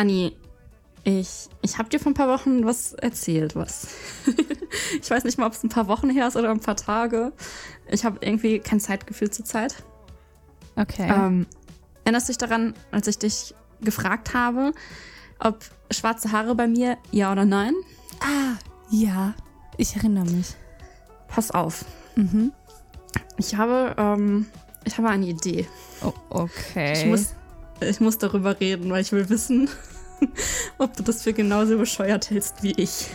Anni, ich, ich habe dir vor ein paar Wochen was erzählt, was. ich weiß nicht mal, ob es ein paar Wochen her ist oder ein paar Tage. Ich habe irgendwie kein Zeitgefühl zur Zeit. Okay. Ähm, erinnerst du dich daran, als ich dich gefragt habe, ob schwarze Haare bei mir ja oder nein? ah, ja. Ich erinnere mich. Pass auf. Mhm. Ich habe, ähm, ich habe eine Idee. Oh, okay. Ich muss, ich muss darüber reden, weil ich will wissen, ob du das für genauso bescheuert hältst wie ich.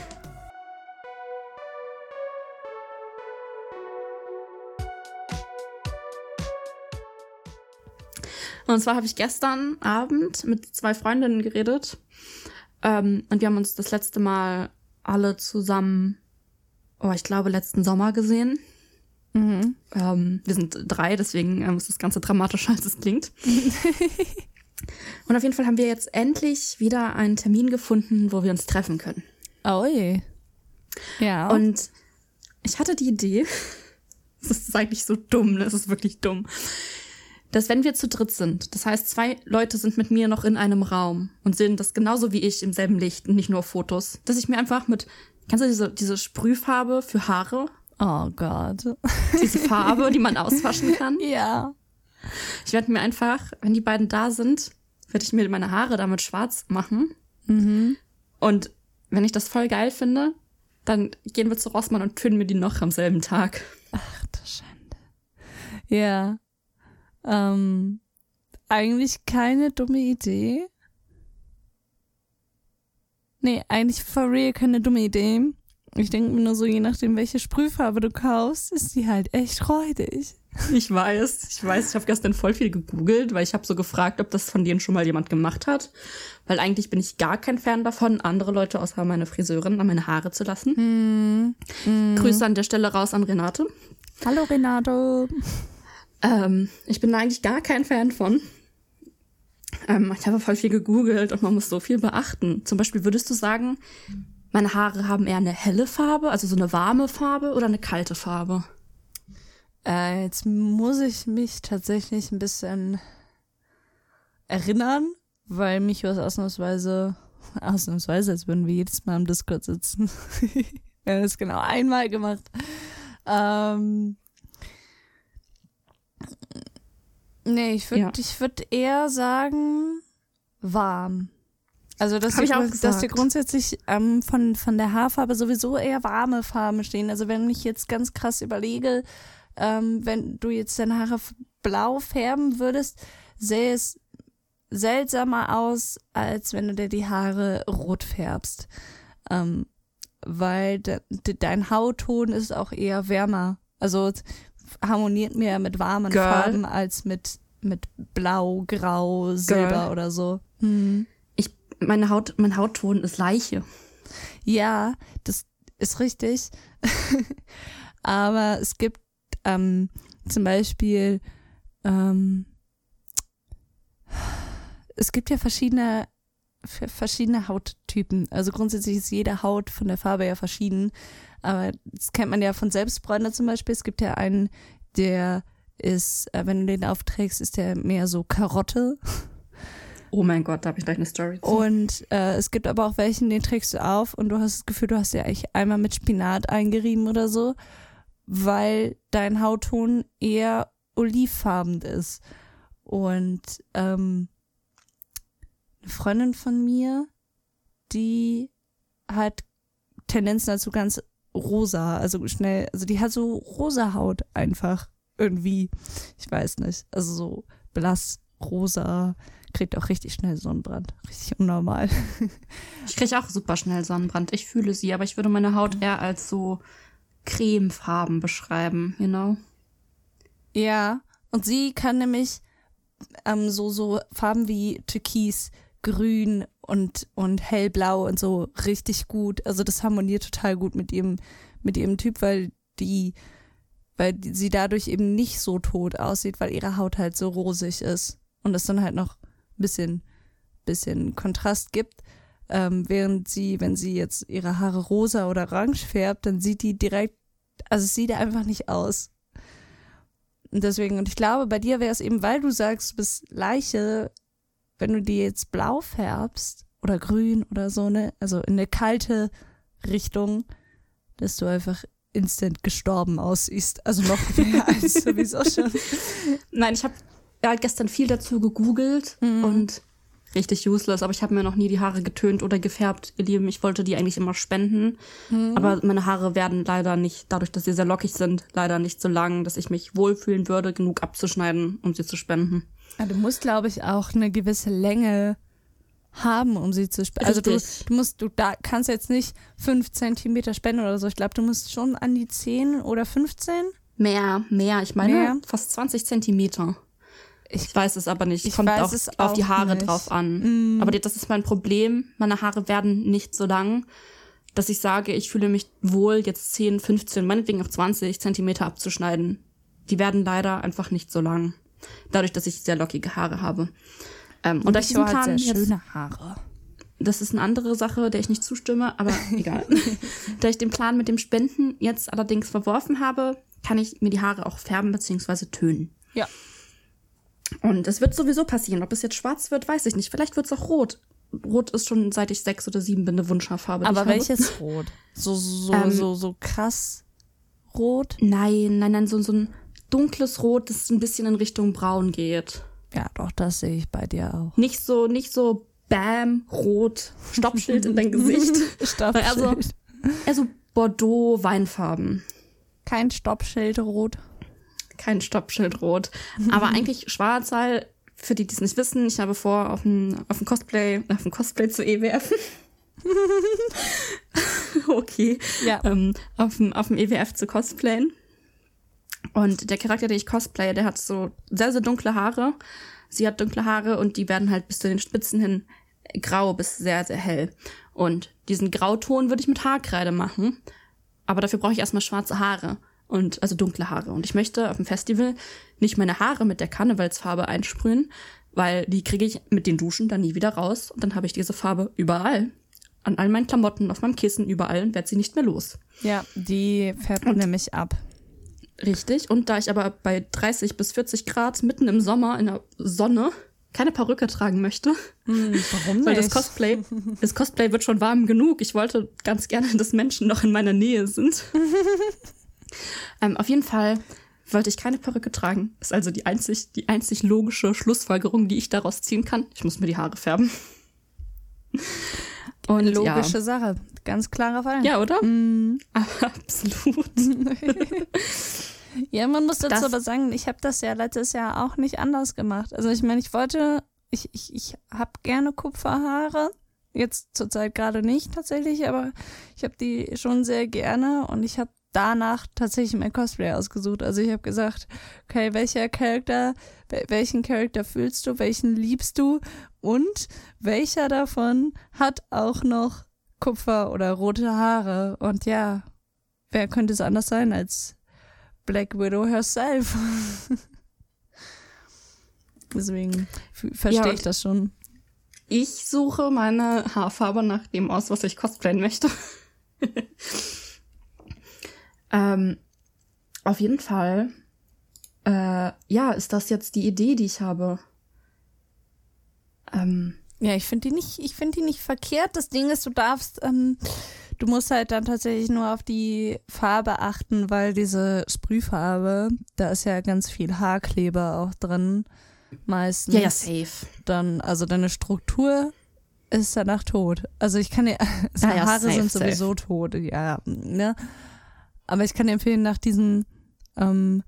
Und zwar habe ich gestern Abend mit zwei Freundinnen geredet. Ähm, und wir haben uns das letzte Mal alle zusammen, oh, ich glaube, letzten Sommer gesehen. Mhm. Ähm, wir sind drei, deswegen ähm, ist das Ganze dramatischer, als es klingt. Und auf jeden Fall haben wir jetzt endlich wieder einen Termin gefunden, wo wir uns treffen können. Oh je. Ja. Und ich hatte die Idee, das ist eigentlich so dumm, das ist wirklich dumm, dass wenn wir zu dritt sind, das heißt, zwei Leute sind mit mir noch in einem Raum und sehen das genauso wie ich im selben Licht und nicht nur auf Fotos, dass ich mir einfach mit, kennst du diese, diese Sprühfarbe für Haare? oh Gott. Diese Farbe, die man auswaschen kann? ja. Ich werde mir einfach, wenn die beiden da sind, werde ich mir meine Haare damit schwarz machen. Mhm. Und wenn ich das voll geil finde, dann gehen wir zu Rossmann und tönen mir die noch am selben Tag. Ach du Schande. Ja. Ähm, eigentlich keine dumme Idee. Nee, eigentlich for real keine dumme Idee. Ich denke mir nur so, je nachdem, welche Sprühfarbe du kaufst, ist die halt echt räudig. Ich weiß, ich weiß, ich habe gestern voll viel gegoogelt, weil ich habe so gefragt, ob das von denen schon mal jemand gemacht hat. Weil eigentlich bin ich gar kein Fan davon, andere Leute außer meine Friseurin an meine Haare zu lassen. Grüße an der Stelle raus an Renate. Hallo Renato. Ähm, ich bin da eigentlich gar kein Fan von. Ähm, ich habe voll viel gegoogelt und man muss so viel beachten. Zum Beispiel würdest du sagen, meine Haare haben eher eine helle Farbe, also so eine warme Farbe oder eine kalte Farbe? Äh, jetzt muss ich mich tatsächlich ein bisschen erinnern, weil mich was ausnahmsweise, ausnahmsweise, als würden wir jedes Mal im Discord sitzen. wir haben das genau einmal gemacht. Ähm, nee, ich würde Ja. ich würd eher sagen warm. Also, dass, grund- dass gesagt. grundsätzlich ähm, von, von der Haarfarbe sowieso eher warme Farben stehen. Also, wenn ich jetzt ganz krass überlege, ähm, wenn du jetzt deine Haare blau färben würdest, sähe es seltsamer aus, als wenn du dir die Haare rot färbst. Ähm, weil de, de, dein Hautton ist auch eher wärmer. Also es harmoniert mehr mit warmen Girl. Farben als mit, mit blau, grau, silber Girl. oder so. Hm. Ich, meine Haut, mein Hautton ist Leiche. Ja, das ist richtig. Aber es gibt ähm, zum Beispiel, ähm, es gibt ja verschiedene, verschiedene Hauttypen. Also grundsätzlich ist jede Haut von der Farbe ja verschieden. Aber das kennt man ja von Selbstbräuner zum Beispiel. Es gibt ja einen, der ist, äh, wenn du den aufträgst, ist der mehr so Karotte. Oh mein Gott, da habe ich gleich eine Story zu. Und äh, es gibt aber auch welchen, den trägst du auf und du hast das Gefühl, du hast ja eigentlich einmal mit Spinat eingerieben oder so, weil dein Hautton eher olivfarben ist. Und ähm, eine Freundin von mir, die hat Tendenzen dazu ganz rosa, also schnell, also die hat so rosa Haut einfach irgendwie. Ich weiß nicht, also so blass rosa, kriegt auch richtig schnell Sonnenbrand. Richtig unnormal. Ich kriege auch super schnell Sonnenbrand. Ich fühle sie, aber ich würde meine Haut eher als so cremefarben beschreiben, you know? Ja, und sie kann nämlich ähm, so, so Farben wie Türkis, Grün und, und Hellblau und so richtig gut. Also das harmoniert total gut mit ihrem, mit ihrem Typ, weil die, weil sie dadurch eben nicht so tot aussieht, weil ihre Haut halt so rosig ist. Und es dann halt noch ein bisschen, bisschen Kontrast gibt. Ähm, während sie, wenn sie jetzt ihre Haare rosa oder orange färbt, dann sieht die direkt, also es sieht einfach nicht aus. Und deswegen, und ich glaube, bei dir wäre es eben, weil du sagst, du bist Leiche, wenn du die jetzt blau färbst oder grün oder so, ne? Also in eine kalte Richtung, dass du einfach instant gestorben aussiehst. Also noch mehr als sowieso schon. Nein, ich habe ja, gestern viel dazu gegoogelt Mhm. und richtig useless, aber ich habe mir noch nie die Haare getönt oder gefärbt, ihr Lieben. Ich wollte die eigentlich immer spenden, Mhm. aber meine Haare werden leider nicht, dadurch, dass sie sehr lockig sind, leider nicht so lang, dass ich mich wohlfühlen würde, genug abzuschneiden, um sie zu spenden. Ja, du musst, glaube ich, auch eine gewisse Länge haben, um sie zu spenden. Also du, du musst, du da kannst jetzt nicht fünf Zentimeter spenden oder so. Ich glaube, du musst schon an die 10 oder 15. Mehr, mehr. Ich meine Mehr? fast 20 Zentimeter. Ich- weiß es aber nicht. ich Kommt auch es auf die auch Haare nicht. drauf an. Aber das ist mein Problem. Meine Haare werden nicht so lang, dass ich sage, ich fühle mich wohl, jetzt 10, 15, meinetwegen auf 20 Zentimeter abzuschneiden. Die werden leider einfach nicht so lang. Dadurch, dass ich sehr lockige Haare habe. Ähm, und da ich hat Plan sehr schöne Haare. das ist eine andere Sache, der ich nicht zustimme, aber egal. da ich den Plan mit dem Spenden jetzt allerdings verworfen habe, kann ich mir die Haare auch färben bzw. tönen. Ja. Und es wird sowieso passieren. Ob es jetzt schwarz wird, weiß ich nicht. Vielleicht wird es auch rot. Rot ist schon seit ich sechs oder sieben bin eine Wunschhaarfarbe. die Aber welches Rot? So, so, Ähm, so, so krass rot? Nein, nein, nein, so, so ein dunkles Rot, das ein bisschen in Richtung braun geht. Ja, doch, das sehe ich bei dir auch. Nicht so, nicht so Bam, rot, Stoppschild in dein Gesicht. Stoppschild. Also, eher so Bordeaux, Weinfarben. Kein Stoppschild rot. Kein Stoppschild rot. Aber eigentlich schwarz halt. Für die, die es nicht wissen, ich habe vor, auf ein, auf ein Cosplay, auf ein Cosplay zu EWF. okay. Ja. ähm, auf, dem, auf dem EWF zu cosplayen. Und der Charakter, den ich cosplaye, der hat so sehr, sehr dunkle Haare. Sie hat dunkle Haare und die werden halt bis zu den Spitzen hin grau bis sehr, sehr hell. Und diesen Grauton würde ich mit Haarkreide machen. Aber dafür brauche ich erstmal schwarze Haare. Und, also dunkle Haare. Und ich möchte auf dem Festival nicht meine Haare mit der Karnevalsfarbe einsprühen, weil die kriege ich mit den Duschen dann nie wieder raus. Und dann habe ich diese Farbe überall. An all meinen Klamotten, auf meinem Kissen, überall und werde sie nicht mehr los. Ja, die färbt nämlich ab. Richtig. Und da ich aber bei 30 bis 40 Grad mitten im Sommer in der Sonne keine Perücke tragen möchte, warum weil das Cosplay, das Cosplay wird schon warm genug. Ich wollte ganz gerne, dass Menschen noch in meiner Nähe sind. ähm, auf jeden Fall wollte ich keine Perücke tragen. Ist also die einzig, die einzig logische Schlussfolgerung, die ich daraus ziehen kann. Ich muss mir die Haare färben. Und Logische Sache. Ganz klarer Fall. Ja, ja oder? Mhm. Absolut. Ja, man muss dazu Das- aber sagen, ich habe das ja letztes Jahr auch nicht anders gemacht. Also ich meine, ich wollte, ich, ich, ich habe gerne Kupferhaare. Jetzt zurzeit gerade nicht tatsächlich, aber ich habe die schon sehr gerne und ich habe danach tatsächlich mein Cosplay ausgesucht. Also ich habe gesagt, okay, welcher Charakter, wel- welchen Charakter fühlst du, welchen liebst du und welcher davon hat auch noch Kupfer oder rote Haare? Und ja, wer könnte es anders sein als Black Widow herself. Deswegen Ja, verstehe und- ich das schon. Ich suche meine Haarfarbe nach dem aus, was ich cosplayen möchte. ähm, auf jeden Fall, äh, ja, ist das jetzt die Idee, die ich habe. Ähm, Ja, ich finde die nicht, ich finde die nicht verkehrt. Das Ding ist, du darfst, ähm, du musst halt dann tatsächlich nur auf die Farbe achten, weil diese Sprühfarbe, da ist ja ganz viel Haarkleber auch drin. Meistens. ja, ja, safe. dann, also deine Struktur ist danach tot. Also ich kann dir, Ja, ja, Haare safe, sind sowieso tot, ja, ne? Aber ich kann dir empfehlen, nach diesem, ähm,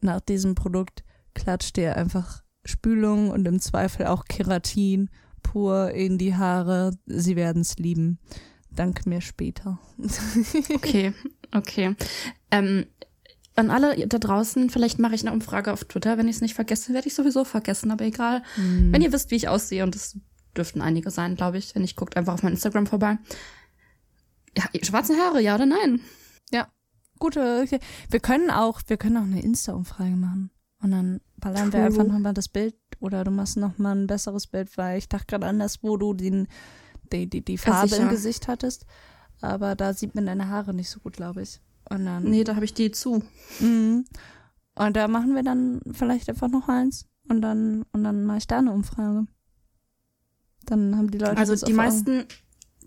nach diesem Produkt klatscht dir einfach Spülung und im Zweifel auch Keratin pur in die Haare. Sie werden es lieben. Dank mir später. Okay, okay. Ähm, an alle da draußen, vielleicht mache ich eine Umfrage auf Twitter. Wenn ich es nicht vergesse, werde ich sowieso vergessen, aber egal. Wenn ihr wisst, wie ich aussehe, und das dürften einige sein, glaube ich, wenn ich guckt einfach auf mein Instagram vorbei. Ja, schwarze Haare, ja oder nein? Gute, okay. wir können auch, wir können auch eine Insta-Umfrage machen. Und dann ballern wir True. einfach nochmal das Bild oder du machst nochmal ein besseres Bild, weil ich dachte gerade anders, wo du den, die, die, die Farbe sicher. im Gesicht hattest. Aber da sieht man deine Haare nicht so gut, glaube ich. Und dann, Nee, da habe ich die zu. Mhm. Und da machen wir dann vielleicht einfach noch eins. Und dann, und dann mache ich da eine Umfrage. Dann haben die Leute Also die meisten,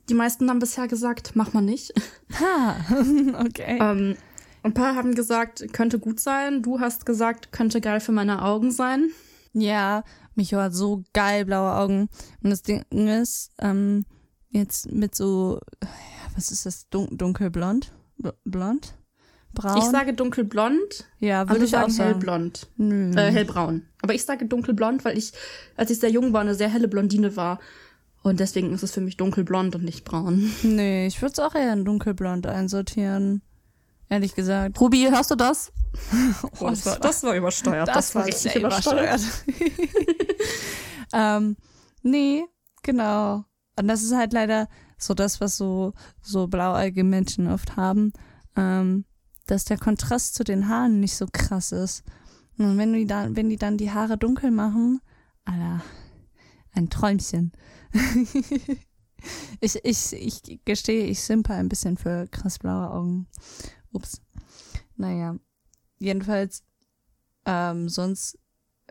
die meisten haben bisher gesagt, mach mal nicht. Ha, okay. ähm, ein paar haben gesagt, könnte gut sein. Du hast gesagt, könnte geil für meine Augen sein. Ja, Micho hat so geil blaue Augen. Und das Ding ist, ähm, jetzt mit so, was ist das, Dun dunkelblond? B blond? Braun? Ich sage dunkelblond, ja, würde ich auch sagen sagen. hellblond. Nö. Äh, hellbraun. Aber ich sage dunkelblond, weil ich, als ich sehr jung war, eine sehr helle Blondine war. Und deswegen ist es für mich dunkelblond und nicht braun. nee, ich würde es auch eher in dunkelblond einsortieren. Ehrlich gesagt. Ruby, hörst du das? Oh, das war- das war übersteuert. sehr übersteuert. ähm, nee, genau. Und das ist halt leider so das, was so, so blauäugige Menschen oft haben, ähm, dass der Kontrast zu den Haaren nicht so krass ist. Und wenn die dann, wenn die dann die Haare dunkel machen, Alter, ein Träumchen. ich, ich, ich gestehe, ich simpe ein bisschen für krass blaue Augen. Ups. Naja. Jedenfalls, ähm, sonst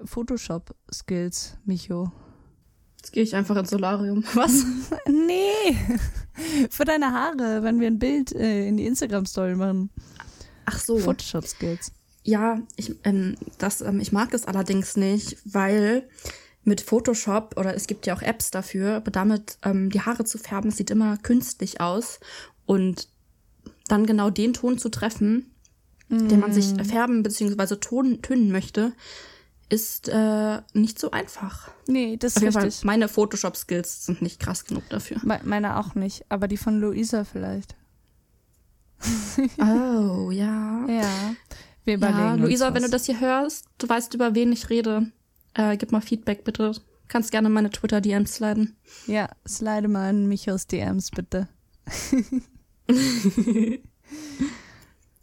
Photoshop-Skills, Micho. Jetzt gehe ich einfach ins Solarium. Was? Nee, für deine Haare, wenn wir ein Bild äh, in die Instagram-Story machen. Ach so. Photoshop-Skills. Ja, ich, ähm, das, ähm, ich mag es allerdings nicht, weil mit Photoshop oder es gibt ja auch Apps dafür, aber damit ähm, die Haare zu färben, sieht immer künstlich aus und dann genau den Ton zu treffen, den man sich färben bzw. Tönen möchte, ist äh, nicht so einfach. Nee, das ist Fall, richtig. meine Photoshop-Skills sind nicht krass genug dafür. Me meine auch nicht, aber die von Luisa vielleicht. Oh, ja. Ja. Wir überlegen Ja, Luisa, wenn du das hier hörst, du weißt, über wen ich rede. Äh, gib mal Feedback, bitte. Kannst gerne meine Twitter-DMs sliden. Ja, slide mal in Michos DMs, bitte.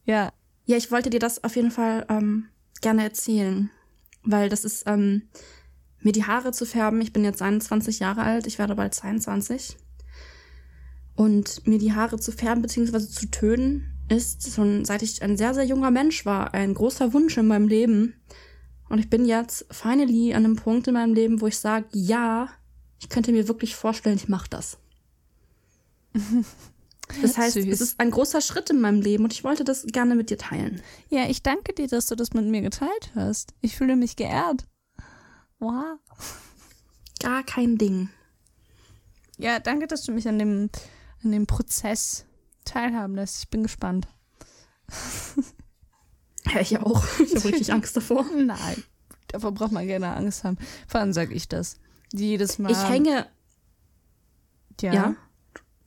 ja, Ja, ich wollte dir das auf jeden Fall ähm, gerne erzählen. Weil das ist, ähm, mir die Haare zu färben. Ich bin jetzt 21 Jahre alt, ich werde bald 22. Und mir die Haare zu färben bzw. zu tönen, ist schon seit ich ein sehr, sehr junger Mensch war, ein großer Wunsch in meinem Leben. Und ich bin jetzt finally an einem Punkt in meinem Leben, wo ich sage, ja, ich könnte mir wirklich vorstellen, ich mache das. Das heißt, Süß. es ist ein großer Schritt in meinem Leben und ich wollte das gerne mit dir teilen. ja, ich danke dir, dass du das mit mir geteilt hast. Ich fühle mich geehrt. Wow. Gar kein Ding. Ja, danke, dass du mich an dem, an dem Prozess teilhaben lässt. Ich bin gespannt. Ja, ich auch. Ich habe richtig Angst davor. Nein, davor braucht man gerne Angst haben. Vor allem sage ich das. Jedes Mal. Ich hänge, Ja. ja.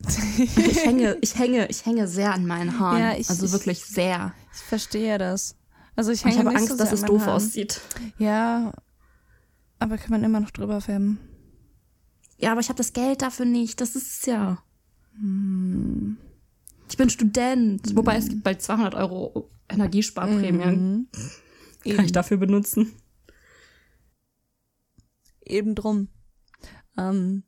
Ich hänge, ich hänge, ich hänge sehr an meinen Haaren. Ja, ich- also ich- wirklich sehr. Ich verstehe das. Also ich Und ich hänge habe Angst, so dass es doof Haaren. aussieht. Ja, aber kann man immer noch drüber färben. Ja, aber ich habe das Geld dafür nicht. Das ist es ja. Hm. Ich bin Student. Wobei es gibt bald 200 Euro Energiesparprämie. Mhm. Kann ich dafür benutzen. Eben drum. Ähm,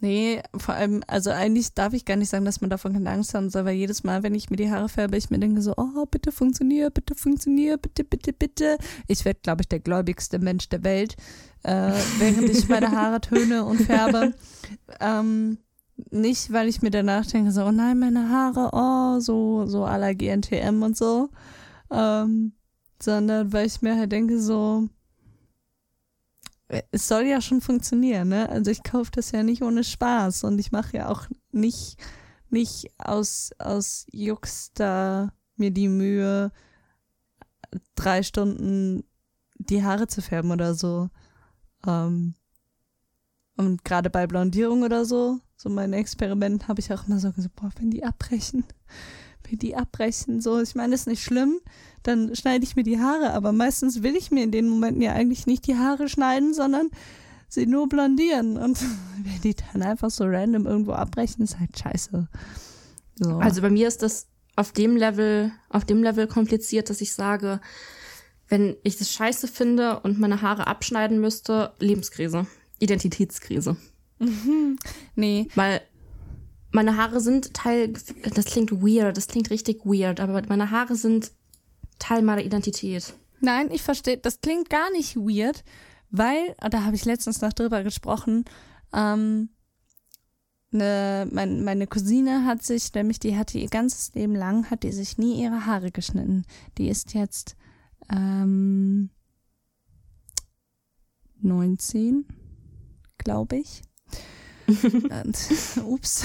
nee, vor allem, also eigentlich darf ich gar nicht sagen, dass man davon keine Angst haben soll, weil jedes Mal, wenn ich mir die Haare färbe, ich mir denke so, oh, bitte funktionier, bitte funktionier, bitte, bitte, bitte. Ich werde, glaube ich, der gläubigste Mensch der Welt, äh, während ich meine Haare töne und färbe. Ähm, nicht, weil ich mir danach denke, so, oh nein, meine Haare, oh, so, so la GNTM und so, ähm, sondern weil ich mir halt denke, so, es soll ja schon funktionieren, ne? Also ich kaufe das ja nicht ohne Spaß und ich mache ja auch nicht, nicht aus, aus Jux da mir die Mühe, drei Stunden die Haare zu färben oder so. Ähm, und gerade bei Blondierung oder so, so mein Experiment, habe ich auch immer so gesagt, boah, wenn die abbrechen, wenn die abbrechen, so, ich meine, das ist nicht schlimm, dann schneide ich mir die Haare, aber meistens will ich mir in den Momenten ja eigentlich nicht die Haare schneiden, sondern sie nur blondieren. Und wenn die dann einfach so random irgendwo abbrechen, ist halt scheiße. So. Also bei mir ist das auf dem Level, auf dem Level kompliziert, dass ich sage, wenn ich das scheiße finde und meine Haare abschneiden müsste, Lebenskrise, Identitätskrise. nee, Weil meine Haare sind Teil, das klingt weird, das klingt richtig weird, aber meine Haare sind Teil meiner Identität. Nein, ich verstehe, das klingt gar nicht weird, weil, da habe ich letztens noch drüber gesprochen, ähm, ne, mein, meine Cousine hat sich, nämlich die hatte ihr ganzes Leben lang, hat die sich nie ihre Haare geschnitten. Die ist jetzt ähm, 19, glaube ich. Und, ups,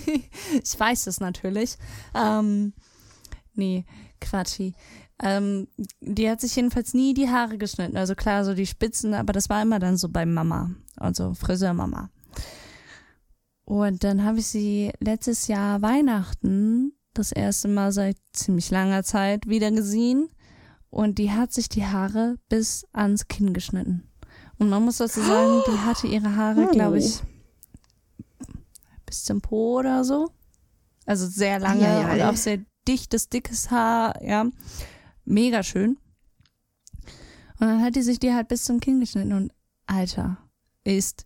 ich weiß es natürlich. Ähm, nee, Quatschi. Ähm, die hat sich jedenfalls nie die Haare geschnitten. Also klar, so die Spitzen, aber das war immer dann so bei Mama. Also Friseurmama. Und dann habe ich sie letztes Jahr Weihnachten das erste Mal seit ziemlich langer Zeit wieder gesehen. Und die hat sich die Haare bis ans Kinn geschnitten. Und man muss dazu sagen, die hatte ihre Haare, glaube ich, bis zum Po oder so. Also sehr lange Ja, und auch sehr dichtes, dickes Haar, ja. Mega schön. Und dann hat die sich die halt bis zum Kinn geschnitten und Alter, ist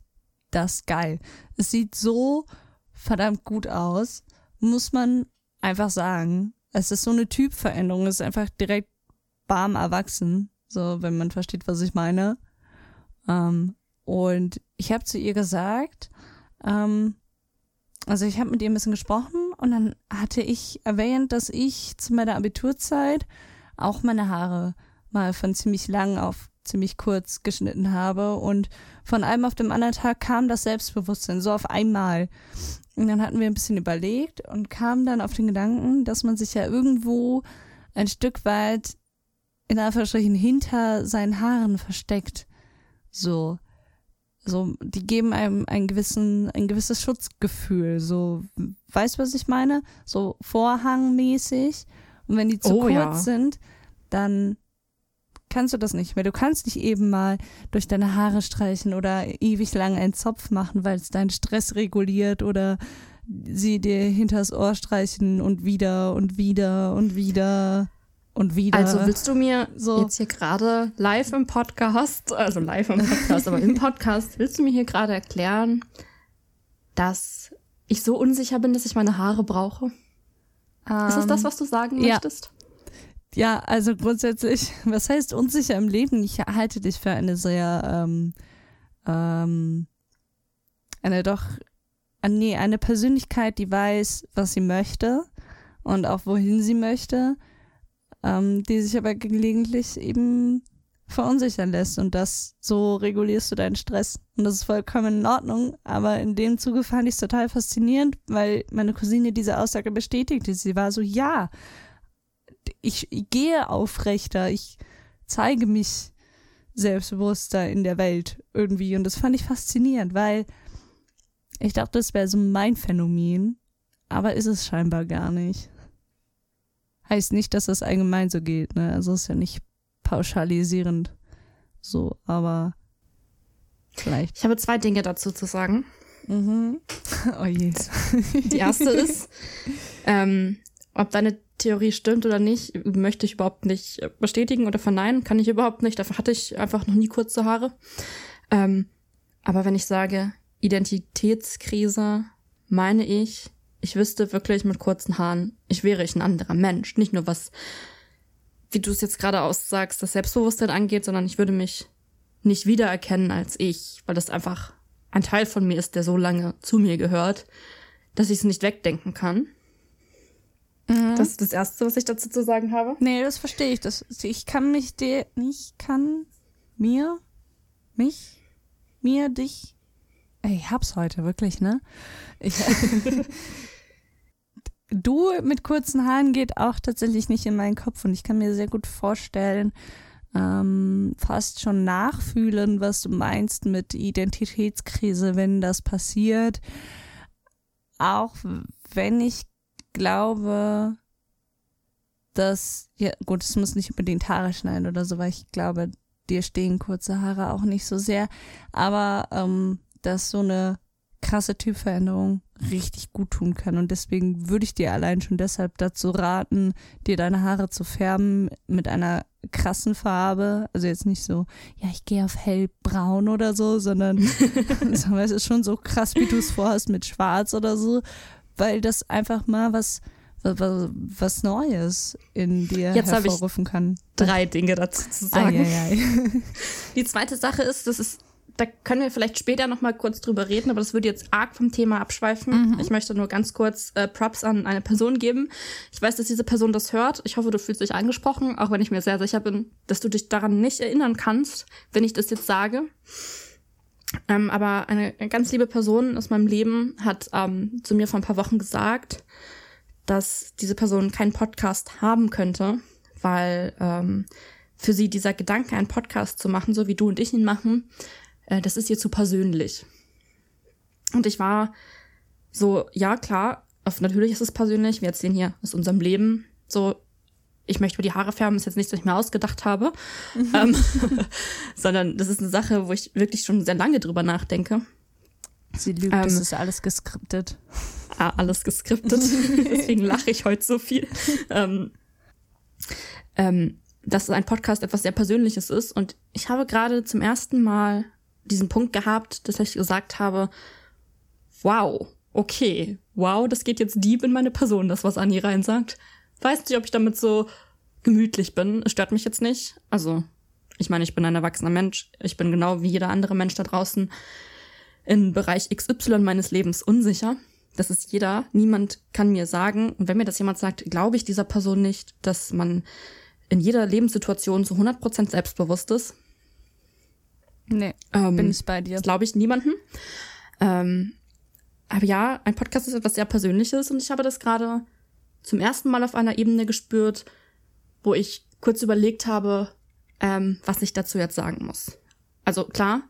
das geil. Es sieht so verdammt gut aus, muss man einfach sagen. Es ist so eine Typveränderung, es ist einfach direkt warm erwachsen, so wenn man versteht, was ich meine. Ähm, und ich habe zu ihr gesagt, ähm, also ich habe mit ihr ein bisschen gesprochen und dann hatte ich erwähnt, dass ich zu meiner Abiturzeit auch meine Haare mal von ziemlich lang auf ziemlich kurz geschnitten habe und von einem auf dem anderen Tag kam das Selbstbewusstsein so auf einmal. Und dann hatten wir ein bisschen überlegt und kamen dann auf den Gedanken, dass man sich ja irgendwo ein Stück weit in Anführungsstrichen hinter seinen Haaren versteckt. So. So, die geben einem einen gewissen, ein gewisses Schutzgefühl. So, weißt du, was ich meine? So vorhangmäßig. Und wenn die zu Oh, kurz ja. sind, dann kannst du das nicht mehr. Du kannst nicht eben mal durch deine Haare streichen oder ewig lang einen Zopf machen, weil es deinen Stress reguliert oder sie dir hinters Ohr streichen und wieder und wieder und wieder und wieder. Also willst du mir So. jetzt hier gerade live im Podcast, also live im Podcast, aber im Podcast, willst du mir hier gerade erklären, dass ich so unsicher bin, dass ich meine Haare brauche? Ist das das, was du sagen Ähm, ja. möchtest? Ja, also grundsätzlich, was heißt unsicher im Leben? Ich halte dich für eine sehr, ähm, ähm, eine doch, nee, eine Persönlichkeit, die weiß, was sie möchte und auch wohin sie möchte, ähm, die sich aber gelegentlich eben verunsichern lässt und das, so regulierst du deinen Stress. Und das ist vollkommen in Ordnung, aber in dem Zuge fand ich es total faszinierend, weil meine Cousine diese Aussage bestätigte. Sie war so, ja, ich gehe aufrechter, ich zeige mich selbstbewusster in der Welt irgendwie. Und das fand ich faszinierend, weil ich dachte, das wäre so mein Phänomen, aber ist es scheinbar gar nicht. Heißt nicht, dass das allgemein so geht, ne? Also ist ja nicht pauschalisierend so, aber vielleicht. Ich habe zwei Dinge dazu zu sagen. Mhm. Oh je. Die erste ist, ähm, ob deine Theorie stimmt oder nicht, möchte ich überhaupt nicht bestätigen oder verneinen. Kann ich überhaupt nicht. Dafür hatte ich einfach noch nie kurze Haare. Ähm, aber wenn ich sage Identitätskrise, meine ich, ich wüsste wirklich mit kurzen Haaren, ich wäre ich ein anderer Mensch. Nicht nur was, wie du es jetzt gerade aussagst, das Selbstbewusstsein angeht, sondern ich würde mich nicht wiedererkennen als ich, weil das einfach ein Teil von mir ist, der so lange zu mir gehört, dass ich es nicht wegdenken kann. Das ist das Erste, was ich dazu zu sagen habe. Nee, das verstehe ich. Das, ich kann mich dir nicht, kann mir, mich, mir, dich. Ich hab's heute, wirklich, ne? Ich, du mit kurzen Haaren geht auch tatsächlich nicht in meinen Kopf und ich kann mir sehr gut vorstellen, ähm, fast schon nachfühlen, was du meinst mit Identitätskrise, wenn das passiert. Auch wenn ich glaube, dass, ja gut, es muss nicht unbedingt Haare schneiden oder so, weil ich glaube, dir stehen kurze Haare auch nicht so sehr, aber ähm, dass so eine krasse Typveränderung richtig gut tun kann und deswegen würde ich dir allein schon deshalb dazu raten, dir deine Haare zu färben mit einer krassen Farbe, also jetzt nicht so, ja, ich gehe auf hellbraun oder so, sondern so, es ist schon so krass, wie du es vorhast mit schwarz oder so, weil das einfach mal was was, was Neues in dir Jetzt hervorrufen kann. Drei Dinge dazu zu sagen. ja, ja. Die zweite Sache ist, das ist da können wir vielleicht später noch mal kurz drüber reden, aber das würde jetzt arg vom Thema abschweifen. Mhm. Ich möchte nur ganz kurz äh, Props an eine Person geben. Ich weiß, dass diese Person das hört. Ich hoffe, du fühlst dich angesprochen, auch wenn ich mir sehr sicher bin, dass du dich daran nicht erinnern kannst, wenn ich das jetzt sage. Ähm, aber eine, eine ganz liebe Person aus meinem Leben hat ähm, zu mir vor ein paar Wochen gesagt, dass diese Person keinen Podcast haben könnte, weil ähm, für sie dieser Gedanke, einen Podcast zu machen, so wie du und ich ihn machen, äh, das ist ihr zu persönlich. Und ich war so, ja klar, auf, natürlich ist es persönlich, wir erzählen hier aus unserem Leben, so, ich möchte mir die Haare färben, ist jetzt nichts, was ich mir ausgedacht habe, mhm. ähm, sondern das ist eine Sache, wo ich wirklich schon sehr lange drüber nachdenke. Sie lügt, ähm, das ist alles geskriptet. Ah, alles geskriptet. Deswegen lache ich heute so viel. ähm, ähm, dass ein Podcast etwas sehr Persönliches ist. Und ich habe gerade zum ersten Mal diesen Punkt gehabt, dass ich gesagt habe, wow, okay, wow, das geht jetzt deep in meine Person, das, was Anni rein sagt. Weiß nicht, ob ich damit so gemütlich bin. Es stört mich jetzt nicht. Also, ich meine, ich bin ein erwachsener Mensch. Ich bin genau wie jeder andere Mensch da draußen im Bereich XY meines Lebens unsicher. Das ist jeder. Niemand kann mir sagen, und wenn mir das jemand sagt, glaube ich dieser Person nicht, dass man in jeder Lebenssituation zu 100% selbstbewusst ist. Nee, ähm, bin ich bei dir. Das glaube ich niemanden. Ähm, aber ja, ein Podcast ist etwas sehr Persönliches und ich habe das gerade zum ersten Mal auf einer Ebene gespürt, wo ich kurz überlegt habe, ähm, was ich dazu jetzt sagen muss. Also klar,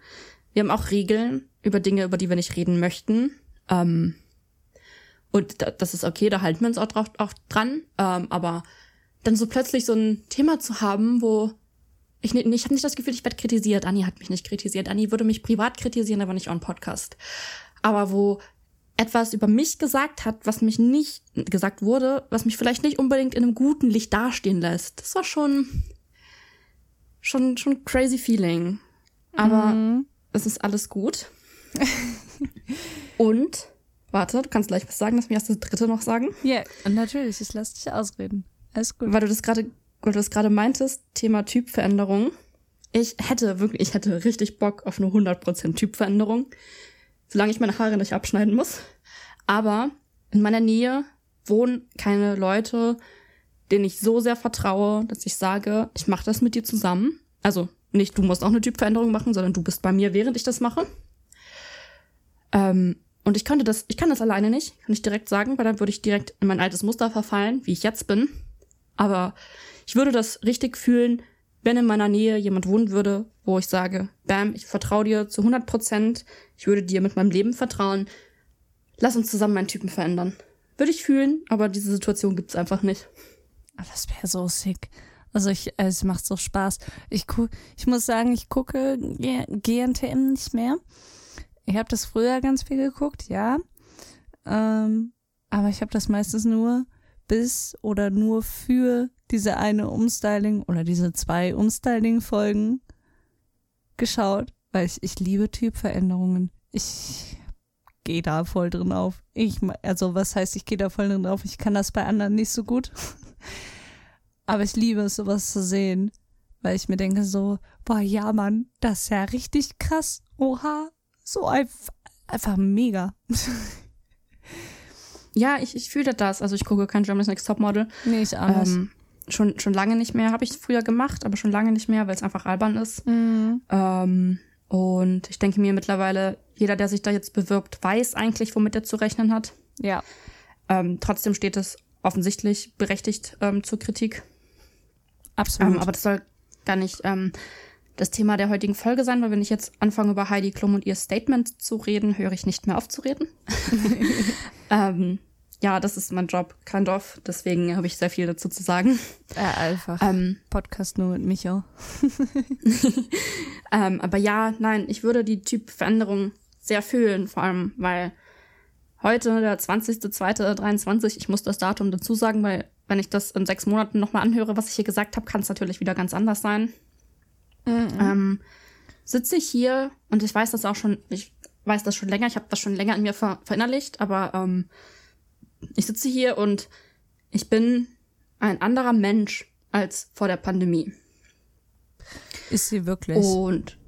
wir haben auch Regeln über Dinge, über die wir nicht reden möchten. Ähm, und das ist okay, da halten wir uns auch, drauf, auch dran. Ähm, aber dann so plötzlich so ein Thema zu haben, wo ich, ich habe nicht das Gefühl, ich werde kritisiert. Anni hat mich nicht kritisiert. Anni würde mich privat kritisieren, aber nicht on Podcast. Aber wo etwas über mich gesagt hat, was mich nicht gesagt wurde, was mich vielleicht nicht unbedingt in einem guten Licht dastehen lässt. Das war schon schon schon crazy feeling. Aber mhm. es ist alles gut. Und warte, du kannst gleich was sagen, lass mich erst das dritte noch sagen. Ja, yeah, natürlich, ich lass dich ausreden. Alles gut. Weil du das gerade weil das gerade meintest, Thema Typveränderung. Ich hätte wirklich, ich hätte richtig Bock auf eine 100% Typveränderung, solange ich meine Haare nicht abschneiden muss. Aber in meiner Nähe wohnen keine Leute, denen ich so sehr vertraue, dass ich sage, ich mache das mit dir zusammen. Also nicht, du musst auch eine Typveränderung machen, sondern du bist bei mir, während ich das mache. Ähm, und ich könnte das, ich kann das alleine nicht, kann ich direkt sagen, weil dann würde ich direkt in mein altes Muster verfallen, wie ich jetzt bin. Aber ich würde das richtig fühlen, wenn in meiner Nähe jemand wohnen würde, wo ich sage, bam, ich vertraue dir zu 100 Prozent, ich würde dir mit meinem Leben vertrauen, lass uns zusammen meinen Typen verändern. Würde ich fühlen, aber diese Situation gibt's einfach nicht. Ah, das wäre so sick. Also ich, es macht so Spaß. Ich guck, ich muss sagen, ich gucke GNTM nicht mehr. Ich habe das früher ganz viel geguckt, ja. Ähm, aber ich habe das meistens nur bis oder nur für diese eine Umstyling oder diese zwei Umstyling-Folgen geschaut, weil ich, ich liebe Typveränderungen. Ich gehe da voll drin auf. Ich, also was heißt, ich gehe da voll drin auf? Ich kann das bei anderen nicht so gut. Aber ich liebe es, sowas zu sehen. Weil ich mir denke so, boah, ja, Mann, das ist ja richtig krass. Oha, so einfach, einfach mega. ja, ich, ich fühle das. Also ich gucke kein Germany's Next Topmodel. Nee, ich auch nicht. Ähm, schon, schon lange nicht mehr. Habe ich früher gemacht, aber schon lange nicht mehr, weil es einfach albern ist. Mhm. Ähm, und ich denke mir mittlerweile, jeder, der sich da jetzt bewirbt, weiß eigentlich, womit er zu rechnen hat. Ja. Ähm, trotzdem steht es offensichtlich berechtigt ähm, zur Kritik. Absolut. Ähm, aber das soll gar nicht ähm, das Thema der heutigen Folge sein, weil wenn ich jetzt anfange, über Heidi Klum und ihr Statement zu reden, höre ich nicht mehr auf zu reden. ähm, ja, das ist mein Job, kind of. Deswegen habe ich sehr viel dazu zu sagen. Ja, einfach. Ähm, Podcast nur mit Micho. ähm, aber ja, nein, ich würde die Typveränderung sehr fühlen, vor allem, weil heute, der 20.02.23, ich muss das Datum dazu sagen, weil wenn ich das in sechs Monaten nochmal anhöre, was ich hier gesagt habe, kann es natürlich wieder ganz anders sein. Mhm. Ähm, sitze ich hier und ich weiß das auch schon, ich weiß das schon länger, ich habe das schon länger in mir ver verinnerlicht, aber ähm, ich sitze hier und ich bin ein anderer Mensch als vor der Pandemie. Ist sie wirklich? Und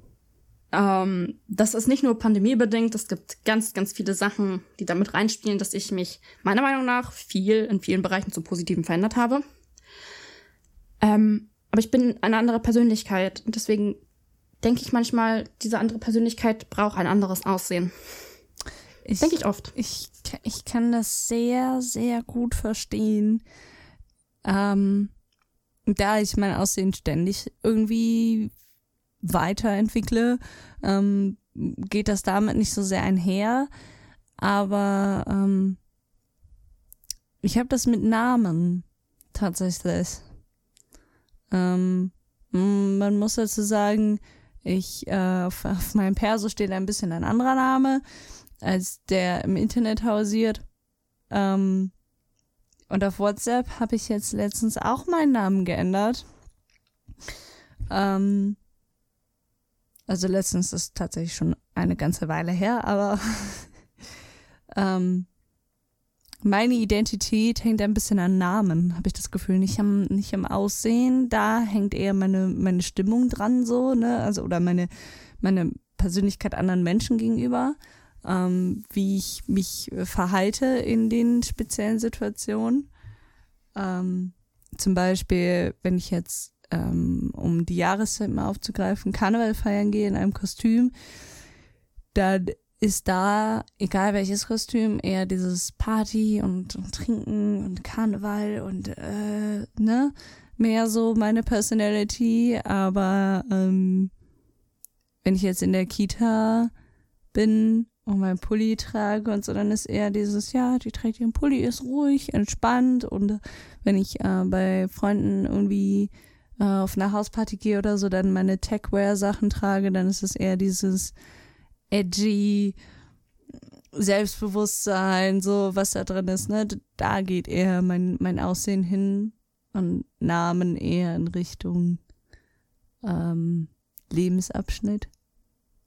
Ähm, das ist nicht nur pandemiebedingt, es gibt ganz, ganz viele Sachen, die damit reinspielen, dass ich mich meiner Meinung nach viel in vielen Bereichen zum Positiven verändert habe. Ähm, aber ich bin eine andere Persönlichkeit und deswegen denke ich manchmal, diese andere Persönlichkeit braucht ein anderes Aussehen. Denke ich oft. Ich, ich kann das sehr, sehr gut verstehen. Ähm, da ich mein Aussehen ständig irgendwie weiterentwickle, ähm, geht das damit nicht so sehr einher. Aber ähm, ich habe das mit Namen tatsächlich. Ähm, man muss dazu sagen, ich äh, auf, auf meinem Perso steht ein bisschen ein anderer Name als der im Internet hausiert. Ähm, und auf WhatsApp habe ich jetzt letztens auch meinen Namen geändert. Ähm, also letztens ist tatsächlich schon eine ganze Weile her, aber ähm, meine Identität hängt ein bisschen an Namen, habe ich das Gefühl, nicht am nicht am Aussehen. Da hängt eher meine meine Stimmung dran, so ne, also oder meine meine Persönlichkeit anderen Menschen gegenüber ähm, wie ich mich verhalte in den speziellen Situationen. Ähm, zum Beispiel, wenn ich jetzt, ähm, um die Jahreszeit mal aufzugreifen, Karneval feiern gehe in einem Kostüm, dann ist da, egal welches Kostüm, eher dieses Party und, und Trinken und Karneval und äh, ne, mehr so meine Personality, aber ähm, wenn ich jetzt in der Kita bin und meinen Pulli trage und so, dann ist eher dieses, ja, die trägt ihren Pulli, ist ruhig, entspannt und wenn ich äh, bei Freunden irgendwie äh, auf eine Hausparty gehe oder so, dann meine Techwear-Sachen trage, dann ist es eher dieses edgy Selbstbewusstsein, so was da drin ist, ne, da geht eher mein, mein Aussehen hin und Namen eher in Richtung ähm, Lebensabschnitt,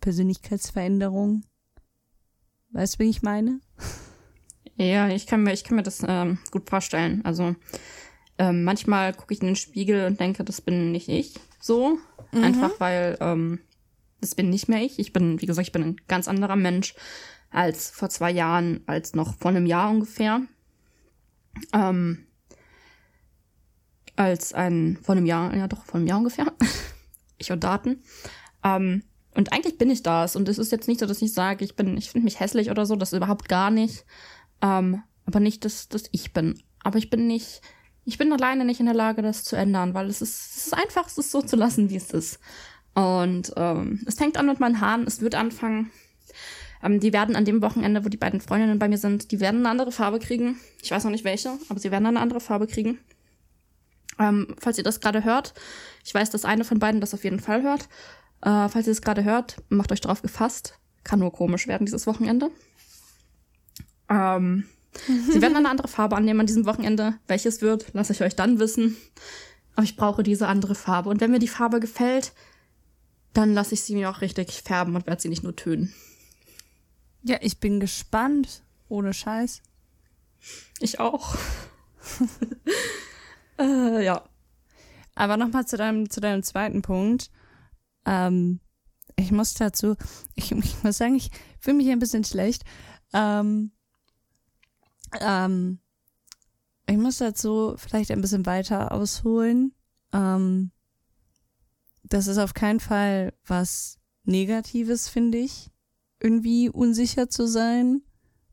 Persönlichkeitsveränderung. Weißt du, wie ich meine? Ja, ich kann mir, ich kann mir das ähm, gut vorstellen. Also ähm, manchmal gucke ich in den Spiegel und denke, das bin nicht ich. So. Mhm. Einfach weil ähm, das bin nicht mehr ich. Ich bin, wie gesagt, ich bin ein ganz anderer Mensch als vor zwei Jahren, als noch vor einem Jahr ungefähr. Ähm, als ein, vor einem Jahr, ja doch, vor einem Jahr ungefähr. ich und Daten. Ähm, und eigentlich bin ich das. Und es ist jetzt nicht so, dass ich sage, ich bin, ich finde mich hässlich oder so, das überhaupt gar nicht. Ähm, aber nicht, dass, dass ich bin. Aber ich bin nicht, ich bin alleine nicht in der Lage, das zu ändern, weil es ist, es ist einfach, es ist so zu lassen, wie es ist. Und ähm, es fängt an mit meinen Haaren, es wird anfangen. Ähm, die werden an dem Wochenende, wo die beiden Freundinnen bei mir sind, die werden eine andere Farbe kriegen. Ich weiß noch nicht welche, aber sie werden eine andere Farbe kriegen. Ähm, falls ihr das gerade hört, ich weiß, dass eine von beiden das auf jeden Fall hört. Äh, falls ihr es gerade hört, macht euch drauf gefasst. Kann nur komisch werden dieses Wochenende. Ähm, sie werden eine andere Farbe annehmen an diesem Wochenende. Welches wird, lasse ich euch dann wissen. Aber ich brauche diese andere Farbe. Und wenn mir die Farbe gefällt, dann lasse ich sie mir auch richtig färben und werde sie nicht nur tönen. Ja, ich bin gespannt. Ohne Scheiß. Ich auch. äh, ja. Aber nochmal zu deinem, zu deinem zweiten Punkt. Ähm, ich muss dazu, ich, ich muss sagen, ich fühle mich ein bisschen schlecht. Ähm, ähm, ich muss dazu vielleicht ein bisschen weiter ausholen. Ähm, das ist auf keinen Fall was Negatives, finde ich, irgendwie unsicher zu sein,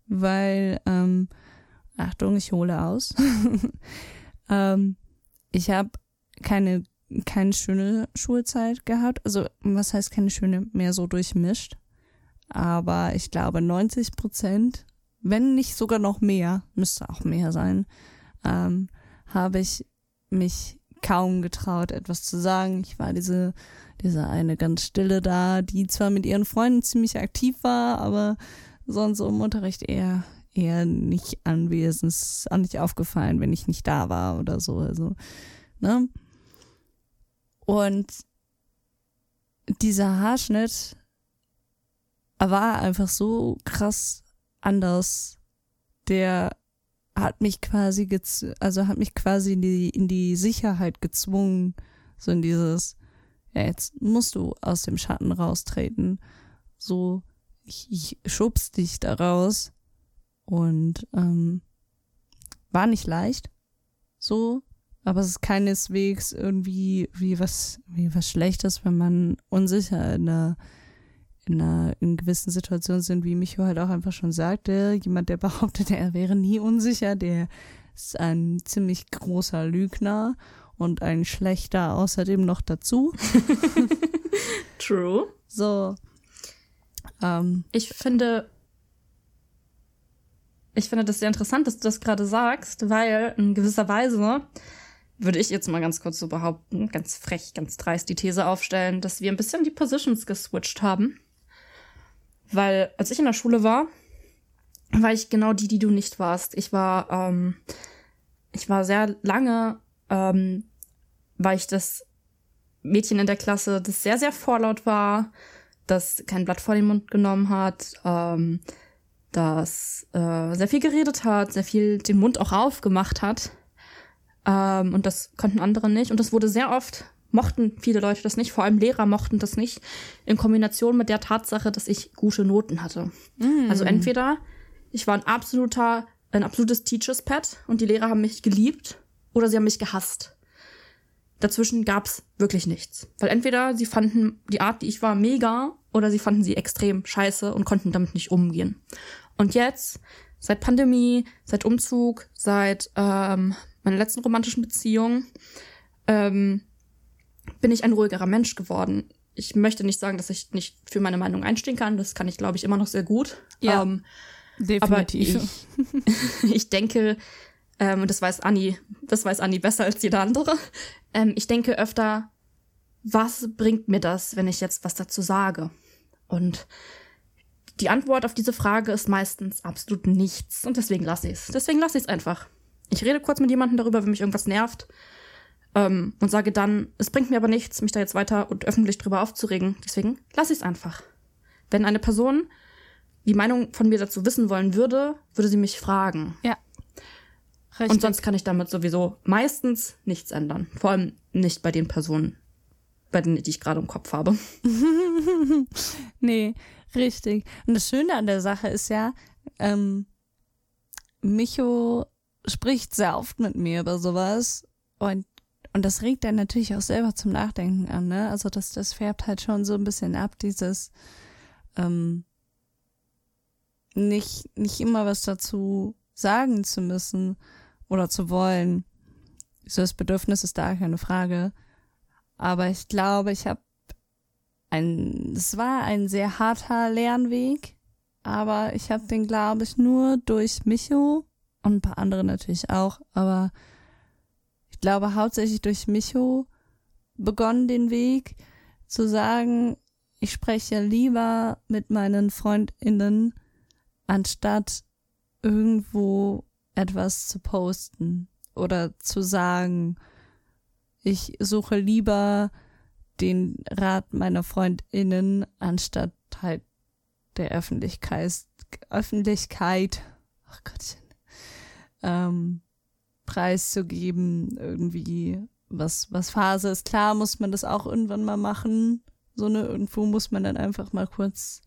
weil, ähm, Achtung, ich hole aus. ähm, ich habe keine keine schöne Schulzeit gehabt. Also, was heißt keine schöne? Mehr so durchmischt. Aber ich glaube, 90 Prozent, wenn nicht sogar noch mehr, müsste auch mehr sein, ähm, habe ich mich kaum getraut, etwas zu sagen. Ich war diese, diese eine ganz stille da, die zwar mit ihren Freunden ziemlich aktiv war, aber sonst so im Unterricht eher, eher nicht anwesend. Es ist auch nicht aufgefallen, wenn ich nicht da war oder so. Also, ne? Und dieser Haarschnitt war einfach so krass anders. Der hat mich quasi also hat mich quasi in die, in die Sicherheit gezwungen. So in dieses, ja, jetzt musst du aus dem Schatten raustreten. So, ich, ich schubs dich da raus. Und ähm, war nicht leicht, so, aber es ist keineswegs irgendwie wie was, wie was Schlechtes, wenn man unsicher in einer, in einer in gewissen Situationen sind, wie Micho halt auch einfach schon sagte. Jemand, der behauptet, er wäre nie unsicher, der ist ein ziemlich großer Lügner und ein schlechter außerdem noch dazu. True. So. Ähm, Ich finde, ich finde das sehr interessant, dass du das gerade sagst, weil in gewisser Weise würde ich jetzt mal ganz kurz so behaupten, ganz frech, ganz dreist die These aufstellen, dass wir ein bisschen die Positions geswitcht haben. Weil als ich in der Schule war, war ich genau die, die du nicht warst. Ich war, ähm, ich war sehr lange, ähm, war ich das Mädchen in der Klasse, das sehr, sehr vorlaut war, das kein Blatt vor den Mund genommen hat, ähm, das äh, sehr viel geredet hat, sehr viel den Mund auch aufgemacht hat. Ähm, und das konnten andere nicht. Und das wurde sehr oft, mochten viele Leute das nicht, vor allem Lehrer mochten das nicht, in Kombination mit der Tatsache, dass ich gute Noten hatte. Also entweder ich war ein absoluter, ein absolutes Teachers Pet und die Lehrer haben mich geliebt oder sie haben mich gehasst. Dazwischen gab's wirklich nichts. Weil entweder sie fanden die Art, die ich war, mega oder sie fanden sie extrem scheiße und konnten damit nicht umgehen. Und jetzt, seit Pandemie, seit Umzug, seit ähm, meiner letzten romantischen Beziehung, ähm, bin ich ein ruhigerer Mensch geworden. Ich möchte nicht sagen, dass ich nicht für meine Meinung einstehen kann. Das kann ich, glaube ich, immer noch sehr gut. Ja. Ähm, definitiv. aber ich, ich denke, ähm, und das weiß Anni, das weiß Anni besser als jeder andere. Ähm, ich denke öfter, was bringt mir das, wenn ich jetzt was dazu sage? Und die Antwort auf diese Frage ist meistens absolut nichts. Und deswegen lasse ich es. Deswegen lasse ich es einfach. Ich rede kurz mit jemandem darüber, wenn mich irgendwas nervt. Ähm, und sage dann, es bringt mir aber nichts, mich da jetzt weiter und öffentlich drüber aufzuregen. Deswegen lasse ich es einfach. Wenn eine Person die Meinung von mir dazu wissen wollen würde, würde sie mich fragen. ja. Richtig. Und sonst kann ich damit sowieso meistens nichts ändern. Vor allem nicht bei den Personen, bei denen die ich gerade im Kopf habe. Nee, richtig. Und das Schöne an der Sache ist ja, ähm, Micho spricht sehr oft mit mir über sowas und und das regt dann natürlich auch selber zum Nachdenken an, ne? Also das, das färbt halt schon so ein bisschen ab, dieses ähm, nicht, nicht immer was dazu sagen zu müssen oder zu wollen. So das Bedürfnis ist da, keine Frage. Aber ich glaube, ich habe ein, es war ein sehr harter Lernweg, aber ich habe den, glaube ich, nur durch Micho und ein paar andere natürlich auch, aber ich glaube hauptsächlich durch Micho begonnen den Weg zu sagen, ich spreche lieber mit meinen FreundInnen, anstatt irgendwo etwas zu posten oder zu sagen, ich suche lieber den Rat meiner FreundInnen anstatt halt der Öffentlichkeit, Öffentlichkeit, ach Gottchen, ähm, preiszugeben, irgendwie, was, was Phase ist. Klar muss man das auch irgendwann mal machen. So eine, irgendwo muss man dann einfach mal kurz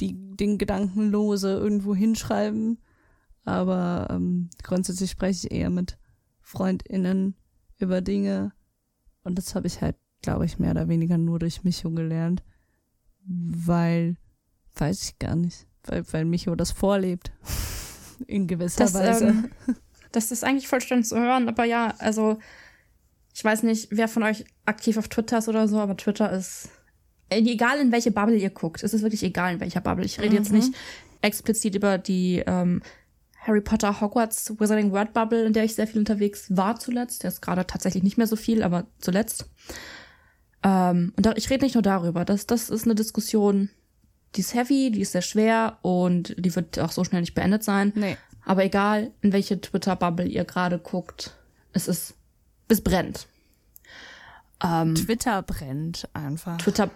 die, den Gedanken lose irgendwo hinschreiben. Aber ähm, grundsätzlich spreche ich eher mit FreundInnen über Dinge. Und das habe ich halt, glaube ich, mehr oder weniger nur durch Micho gelernt. Weil, weiß ich gar nicht, weil, weil Micho das vorlebt. In gewisser Das, Weise. ähm, Das ist eigentlich voll schön zu hören, aber ja, also ich weiß nicht, wer von euch aktiv auf Twitter ist oder so, aber Twitter ist äh, egal in welche Bubble ihr guckt, es ist wirklich egal in welcher Bubble. Ich rede jetzt Mhm. nicht explizit über die ähm, Harry Potter Hogwarts Wizarding Word Bubble, in der ich sehr viel unterwegs war zuletzt. Jetzt gerade tatsächlich nicht mehr so viel, aber zuletzt. Ähm, und da, ich rede nicht nur darüber. Das, das ist eine Diskussion, die ist heavy, die ist sehr schwer und die wird auch so schnell nicht beendet sein. nee. Aber egal, in welche Twitter-Bubble ihr gerade guckt, es ist, es brennt. Ähm, Twitter brennt einfach. Twitter,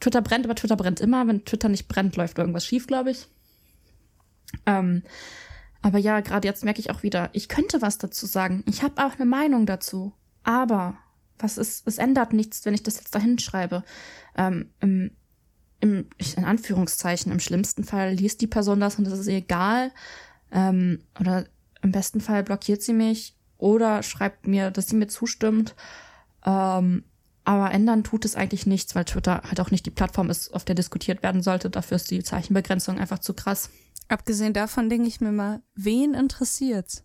Twitter brennt, aber Twitter brennt immer. Wenn Twitter nicht brennt, läuft irgendwas schief, glaube ich. Ähm, aber ja, gerade jetzt merke ich auch wieder, ich könnte was dazu sagen. Ich habe auch eine Meinung dazu. Aber was ist, es ändert nichts, wenn ich das jetzt dahin schreibe. Ähm, im, im, in Anführungszeichen, im schlimmsten Fall liest die Person das und das ist ihr egal. Ähm, oder im besten Fall blockiert sie mich oder schreibt mir, dass sie mir zustimmt. Ähm, aber ändern tut es eigentlich nichts, weil Twitter halt auch nicht die Plattform ist, auf der diskutiert werden sollte. Dafür ist die Zeichenbegrenzung einfach zu krass. Abgesehen davon denke ich mir mal, wen interessiert's?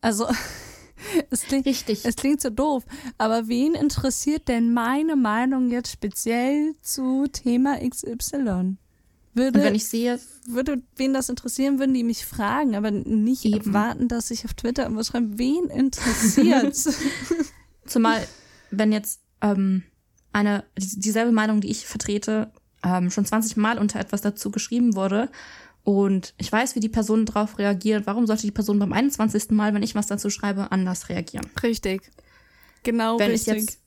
Also, es klingt, Richtig. es klingt so doof, aber wen interessiert denn meine Meinung jetzt speziell zu Thema XY? Würde, Und wenn ich sehe, würde wen das interessieren, würden die mich fragen, aber nicht Eben. warten, dass ich auf Twitter irgendwas schreibe. Wen interessiert's? zumal wenn jetzt ähm, eine die- dieselbe Meinung, die ich vertrete, ähm, schon 20 Mal unter etwas dazu geschrieben wurde und ich weiß, wie die Person darauf reagiert, warum sollte die Person beim 21. Mal, wenn ich was dazu schreibe, anders reagieren? richtig. Genau wenn richtig. ich jetzt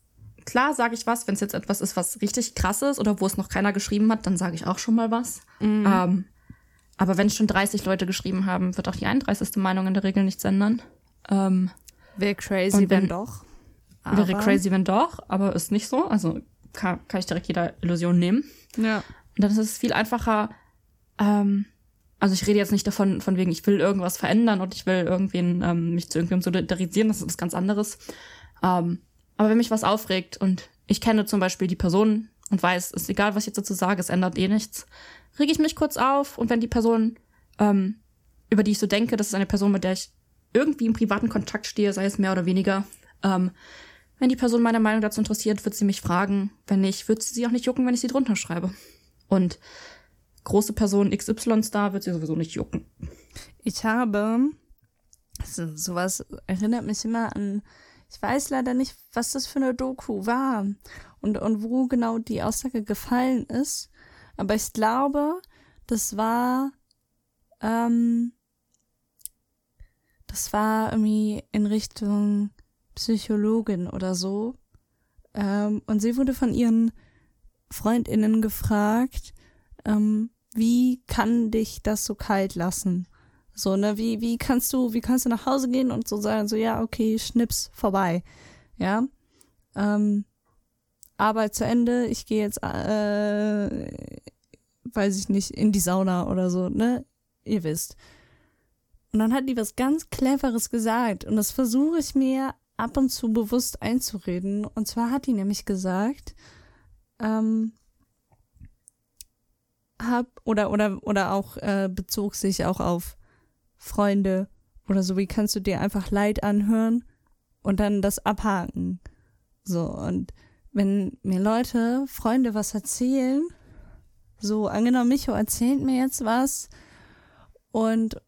klar sage ich was, wenn es jetzt etwas ist, was richtig krass ist oder wo es noch keiner geschrieben hat, dann sage ich auch schon mal was. Mhm. Ähm, aber wenn schon 30 Leute geschrieben haben, wird auch die 31. Meinung in der Regel nichts ändern. Ähm, Wäre crazy, wenn- wenn doch. wäre Aber- crazy, wenn doch, aber ist nicht so. Also kann, kann ich direkt jeder Illusion nehmen. Ja. Und dann ist es viel einfacher. Ähm, also ich rede jetzt nicht davon, von wegen, ich will irgendwas verändern und ich will irgendwen ähm, mich zu irgendwem solidarisieren. Das ist was ganz anderes. Ähm, aber wenn mich was aufregt und ich kenne zum Beispiel die Person und weiß, ist egal, was ich jetzt dazu sage, es ändert eh nichts, rege ich mich kurz auf und wenn die Person, ähm, über die ich so denke, das ist eine Person, mit der ich irgendwie im privaten Kontakt stehe, sei es mehr oder weniger, ähm, wenn die Person meine Meinung dazu interessiert, wird sie mich fragen. Wenn nicht, wird sie sie auch nicht jucken, wenn ich sie drunter schreibe. Und große Person XY-Star wird sie sowieso nicht jucken. Ich habe, so, sowas erinnert mich immer an, ich weiß leider nicht, was das für eine Doku war und, und wo genau die Aussage gefallen ist, aber ich glaube, das war, ähm, das war irgendwie in Richtung Psychologin oder so. Ähm, und sie wurde von ihren FreundInnen gefragt, ähm, wie kann dich das so kalt lassen? So, ne, wie, wie kannst du, wie kannst du nach Hause gehen und so sagen, so, ja, okay, Schnips, vorbei. Ja. Ähm, Arbeit zu Ende, ich gehe jetzt, äh, weiß ich nicht, in die Sauna oder so, ne? Ihr wisst. Und dann hat die was ganz Cleveres gesagt und das versuche ich mir ab und zu bewusst einzureden. Und zwar hat die nämlich gesagt, ähm, hab oder oder oder auch äh, bezog sich auch auf Freunde oder so, wie kannst du dir einfach Leid anhören und dann das abhaken. So und wenn mir Leute, Freunde was erzählen, so angenommen Micho erzählt mir jetzt was und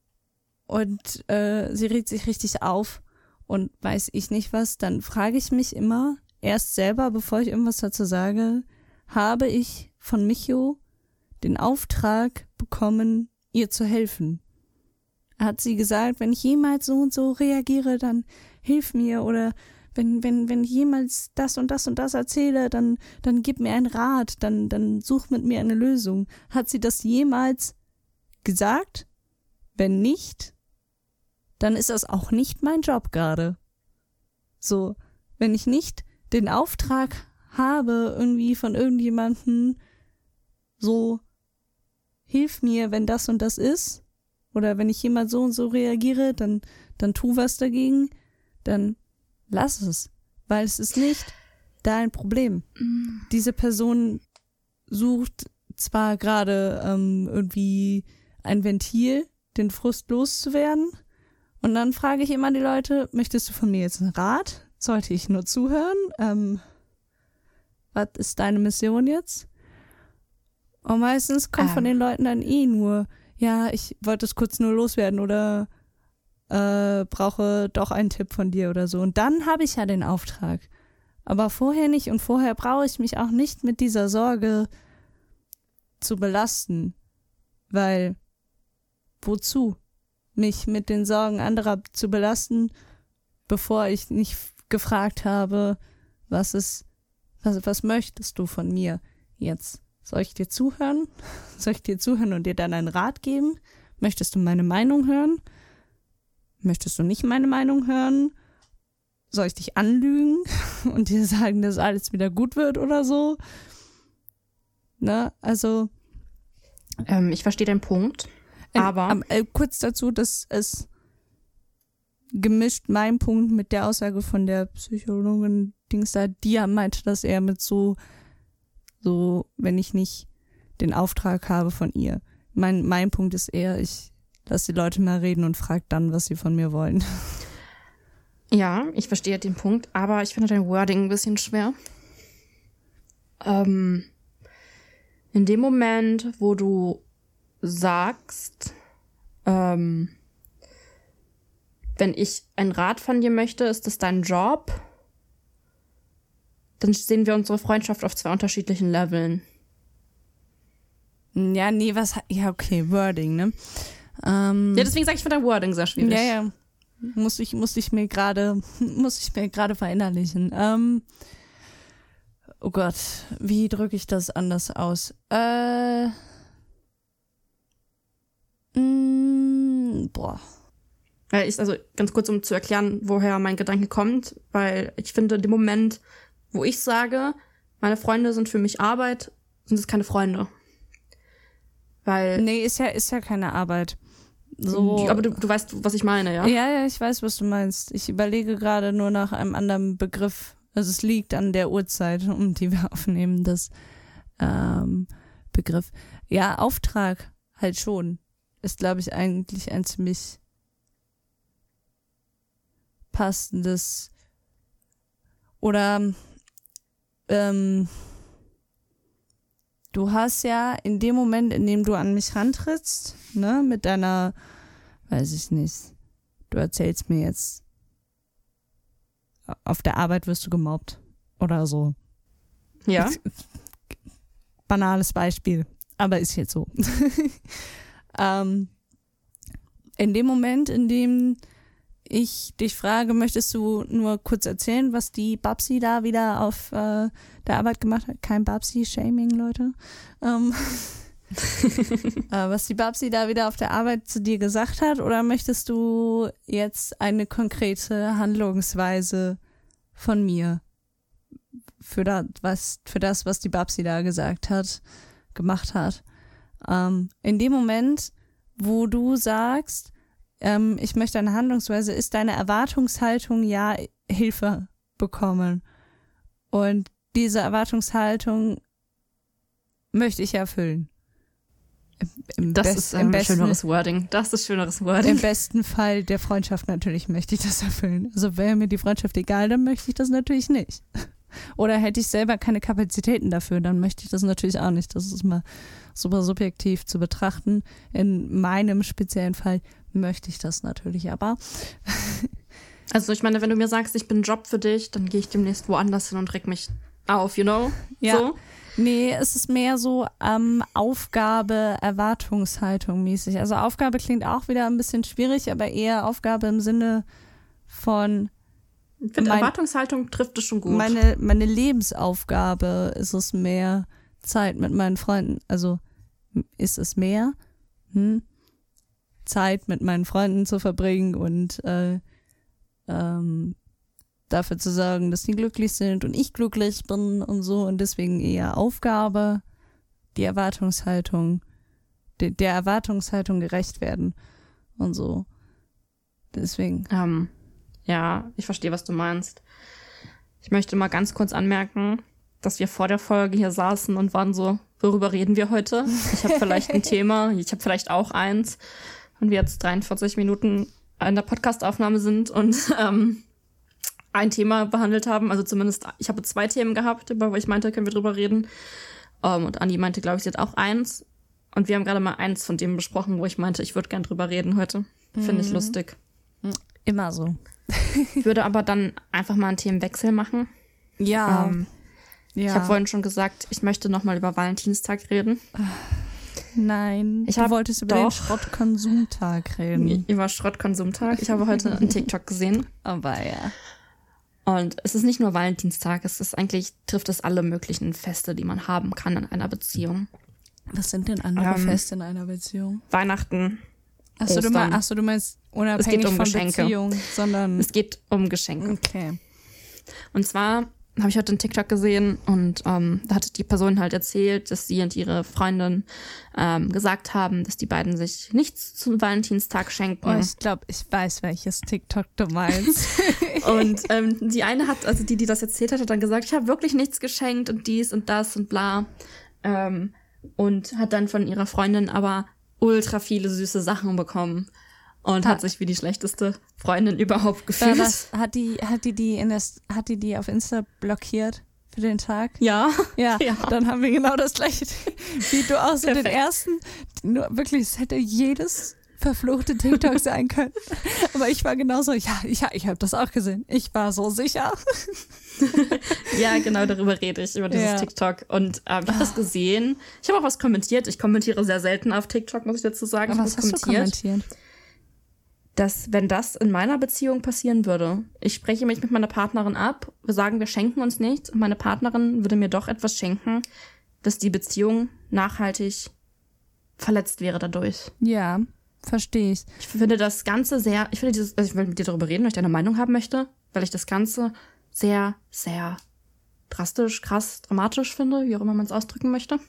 und äh, sie regt sich richtig auf und weiß ich nicht was, dann frage ich mich immer erst selber, bevor ich irgendwas dazu sage, habe ich von Micho den Auftrag bekommen, ihr zu helfen. Hat sie gesagt, wenn ich jemals so und so reagiere, dann hilf mir oder wenn, wenn, wenn ich jemals das und das und das erzähle, dann, dann gib mir einen Rat, dann, dann such mit mir eine Lösung. Hat sie das jemals gesagt? Wenn nicht, dann ist das auch nicht mein Job gerade. So, wenn ich nicht den Auftrag habe, irgendwie von irgendjemanden so, hilf mir, wenn das und das ist, oder wenn ich jemand so und so reagiere, dann, dann tu was dagegen, dann lass es, weil es ist nicht dein Problem. Diese Person sucht zwar gerade ähm, irgendwie ein Ventil, den Frust loszuwerden, und dann frage ich immer die Leute, möchtest du von mir jetzt einen Rat? Sollte ich nur zuhören? Ähm, was ist deine Mission jetzt? Und meistens kommt von Ähm. den Leuten dann eh nur, ja, ich wollte es kurz nur loswerden oder äh, brauche doch einen Tipp von dir oder so. Und dann habe ich ja den Auftrag. Aber vorher nicht und vorher brauche ich mich auch nicht mit dieser Sorge zu belasten. Weil, wozu? Mich mit den Sorgen anderer zu belasten, bevor ich nicht gefragt habe, was ist, was, was möchtest du von mir jetzt? Soll ich dir zuhören? Soll ich dir zuhören und dir dann einen Rat geben? Möchtest du meine Meinung hören? Möchtest du nicht meine Meinung hören? soll ich dich anlügen und dir sagen, dass alles wieder gut wird oder so? Ne, also. Ähm, ich verstehe den Punkt. Aber. Ähm, äh, kurz dazu, dass es gemischt mein Punkt mit der Aussage von der Psychologin Dings da, die ja meinte, dass er mit so, so, wenn ich nicht den Auftrag habe von ihr. Mein, mein Punkt ist eher, ich lasse die Leute mal reden und frage dann, was sie von mir wollen. Ja, ich verstehe den Punkt, aber ich finde dein Wording ein bisschen schwer. Ähm, in dem Moment, wo du sagst, ähm, wenn ich einen Rat von dir möchte, ist das dein Job, dann sehen wir unsere Freundschaft auf zwei unterschiedlichen Leveln. Ja, nee, was, ja, okay, Wording, ne? Ähm, ja, deswegen sage ich, finde dein Wording sehr schwierig. Ja, ja. Muss ich, muss ich mir gerade, muss ich mir gerade verinnerlichen. Ähm, oh Gott, wie drücke ich das anders aus? Äh, mh, mm, boah. Ich, also ganz kurz, um zu erklären, woher mein Gedanke kommt, weil ich finde, in dem Moment, wo ich sage, meine Freunde sind für mich Arbeit, sind es keine Freunde. Weil. Nee, ist ja, ist ja keine Arbeit. So. Aber du, du weißt, was ich meine, ja? Ja, ja, ich weiß, was du meinst. Ich überlege gerade nur nach einem anderen Begriff. Also es liegt an der Uhrzeit, um die wir aufnehmen, das ähm, Begriff. Ja, Auftrag halt schon. Ist, glaube ich, eigentlich ein ziemlich passendes oder ähm, du hast ja in dem Moment, in dem du an mich rantrittst, ne, mit deiner, weiß ich nicht, du erzählst mir jetzt, auf der Arbeit wirst du gemobbt oder so. Ja. Banales Beispiel, aber ist jetzt so. ähm, in dem Moment, in dem ich dich frage, möchtest du nur kurz erzählen, was die Babsi da wieder auf äh, der Arbeit gemacht hat? Kein Babsi-Shaming, Leute. Ähm, äh, was die Babsi da wieder auf der Arbeit zu dir gesagt hat? Oder möchtest du jetzt eine konkrete Handlungsweise von mir für das, was, für das, was die Babsi da gesagt hat, gemacht hat? Ähm, in dem Moment, wo du sagst, ähm, ich möchte eine Handlungsweise, ist deine Erwartungshaltung ja Hilfe bekommen. Und diese Erwartungshaltung möchte ich erfüllen. Im das ist ein besten, schöneres Wording. Das ist schöneres Wording. Im besten Fall der Freundschaft natürlich möchte ich das erfüllen. Also wäre mir die Freundschaft egal, dann möchte ich das natürlich nicht. Oder hätte ich selber keine Kapazitäten dafür, dann möchte ich das natürlich auch nicht. Das ist mal super subjektiv zu betrachten. In meinem speziellen Fall möchte ich das natürlich aber. also ich meine, wenn du mir sagst, ich bin ein Job für dich, dann gehe ich demnächst woanders hin und reg mich auf, you know? Ja. So. Nee, es ist mehr so ähm, Aufgabe, Erwartungshaltung mäßig. Also Aufgabe klingt auch wieder ein bisschen schwierig, aber eher Aufgabe im Sinne von. Ich finde, Erwartungshaltung trifft es schon gut. Meine, meine Lebensaufgabe ist es mehr, Zeit mit meinen Freunden. Also ist es mehr? Hm? Zeit mit meinen Freunden zu verbringen und äh, ähm, dafür zu sorgen, dass die glücklich sind und ich glücklich bin und so und deswegen eher Aufgabe, die Erwartungshaltung, de der Erwartungshaltung gerecht werden und so. Deswegen. Ähm, ja, ich verstehe, was du meinst. Ich möchte mal ganz kurz anmerken, dass wir vor der Folge hier saßen und waren so, worüber reden wir heute? Ich habe vielleicht ein Thema, ich habe vielleicht auch eins und wir jetzt 43 Minuten in der Podcastaufnahme sind und ähm, ein Thema behandelt haben. Also zumindest, ich habe zwei Themen gehabt, über wo ich meinte, können wir drüber reden. Um, ähm, und Andi meinte, glaube ich, sie hat auch eins. Und wir haben gerade mal eins von dem besprochen, wo ich meinte, ich würde gern drüber reden heute. Finde ich mhm. lustig. Immer so. würde aber dann einfach mal einen Themenwechsel machen. Ja. Ähm, ja. Ich habe vorhin schon gesagt, ich möchte noch mal über Valentinstag reden. Nein, ich du wolltest über den Schrottkonsumtag reden. Über Schrottkonsumtag. Ich habe heute einen TikTok gesehen. Aber ja. Und es ist nicht nur Valentinstag, es ist eigentlich, trifft es alle möglichen Feste, die man haben kann in einer Beziehung. Was sind denn andere ähm, Feste in einer Beziehung? Weihnachten, Achso, du, mein, achso, du meinst unabhängig um von Geschenke. Beziehung, sondern. Es geht um Geschenke. Okay. Und zwar habe ich heute einen TikTok gesehen und ähm, da hatte die Person halt erzählt, dass sie und ihre Freundin ähm, gesagt haben, dass die beiden sich nichts zum Valentinstag schenken. Oh, ich glaube, ich weiß, welches TikTok du meinst. Und ähm, die eine hat, also die, die das erzählt hat, hat dann gesagt, ich habe wirklich nichts geschenkt und dies und das und bla. Ähm, und hat dann von ihrer Freundin aber ultra viele süße Sachen bekommen. Und hat sich wie die schlechteste Freundin überhaupt War gefühlt. das, hat die, hat die die in das, hat die die auf Insta blockiert für den Tag? Ja. Ja, Ja. dann haben wir genau das gleiche wie du auch so den ersten. Nur wirklich, es hätte jedes verfluchte TikTok sein können. Aber ich war genauso, ja, ich, ich habe das auch gesehen. Ich war so sicher. Ja, genau darüber rede ich, über dieses Ja. TikTok. Und ähm, ich habe das gesehen. Ich habe auch was kommentiert. Ich kommentiere sehr selten auf TikTok, muss ich dazu sagen. Aber ich was hast du kommentiert? Dass wenn das in meiner Beziehung passieren würde, ich spreche mich mit meiner Partnerin ab, wir sagen, wir schenken uns nichts und meine Partnerin würde mir doch etwas schenken, dass die Beziehung nachhaltig verletzt wäre dadurch. Ja, verstehe ich. Ich finde das Ganze sehr, ich finde dieses, also ich will mit dir darüber reden, weil ich deine Meinung haben möchte, weil ich das Ganze sehr, sehr drastisch, krass, dramatisch finde, wie auch immer man es ausdrücken möchte.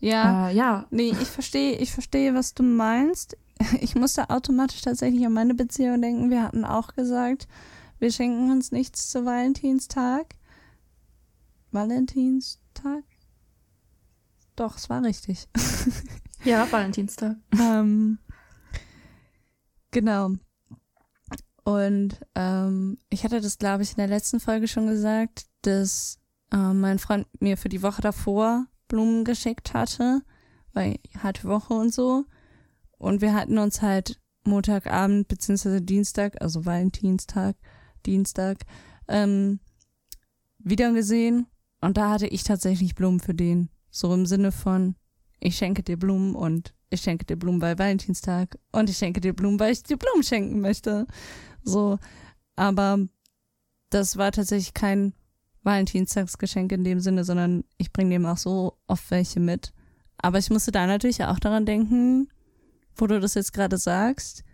Ja, Äh, ja, nee, ich verstehe, ich verstehe, was du meinst. Ich musste automatisch tatsächlich an meine Beziehung denken. Wir hatten auch gesagt, wir schenken uns nichts zu Valentinstag. Valentinstag? Doch, es war richtig. ja, Valentinstag. ähm, genau. Und ähm, ich hatte das, glaube ich, in der letzten Folge schon gesagt, dass äh, mein Freund mir für die Woche davor Blumen geschickt hatte, weil harte Woche und so. Und wir hatten uns halt Montagabend beziehungsweise Dienstag, also Valentinstag, Dienstag, ähm, wieder gesehen. Und da hatte ich tatsächlich Blumen für den. So im Sinne von, ich schenke dir Blumen und ich schenke dir Blumen bei Valentinstag und ich schenke dir Blumen, weil ich dir Blumen schenken möchte. So, aber das war tatsächlich kein Valentinstagsgeschenk in dem Sinne, sondern ich bringe dem auch so oft welche mit. Aber ich musste da natürlich auch daran denken, wo du das jetzt gerade sagst.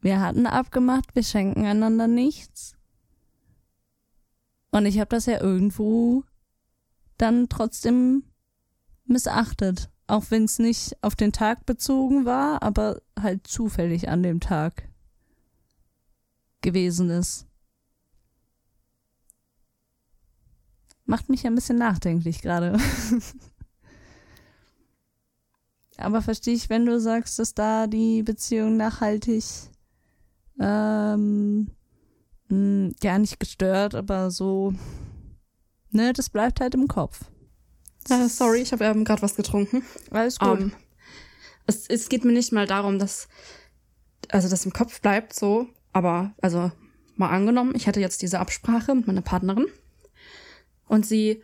Wir hatten abgemacht, wir schenken einander nichts. Und ich habe das ja irgendwo dann trotzdem missachtet. Auch wenn es nicht auf den Tag bezogen war, aber halt zufällig an dem Tag gewesen ist. Macht mich ein bisschen nachdenklich gerade. aber verstehe ich, wenn du sagst, dass da die Beziehung nachhaltig ähm, mh, ja nicht gestört, aber so, ne, das bleibt halt im Kopf. Äh, sorry, ich habe ähm, gerade was getrunken. Alles Ähm, es, es geht mir nicht mal darum, dass also das im Kopf bleibt so, aber also mal angenommen, ich hätte jetzt diese Absprache mit meiner Partnerin und sie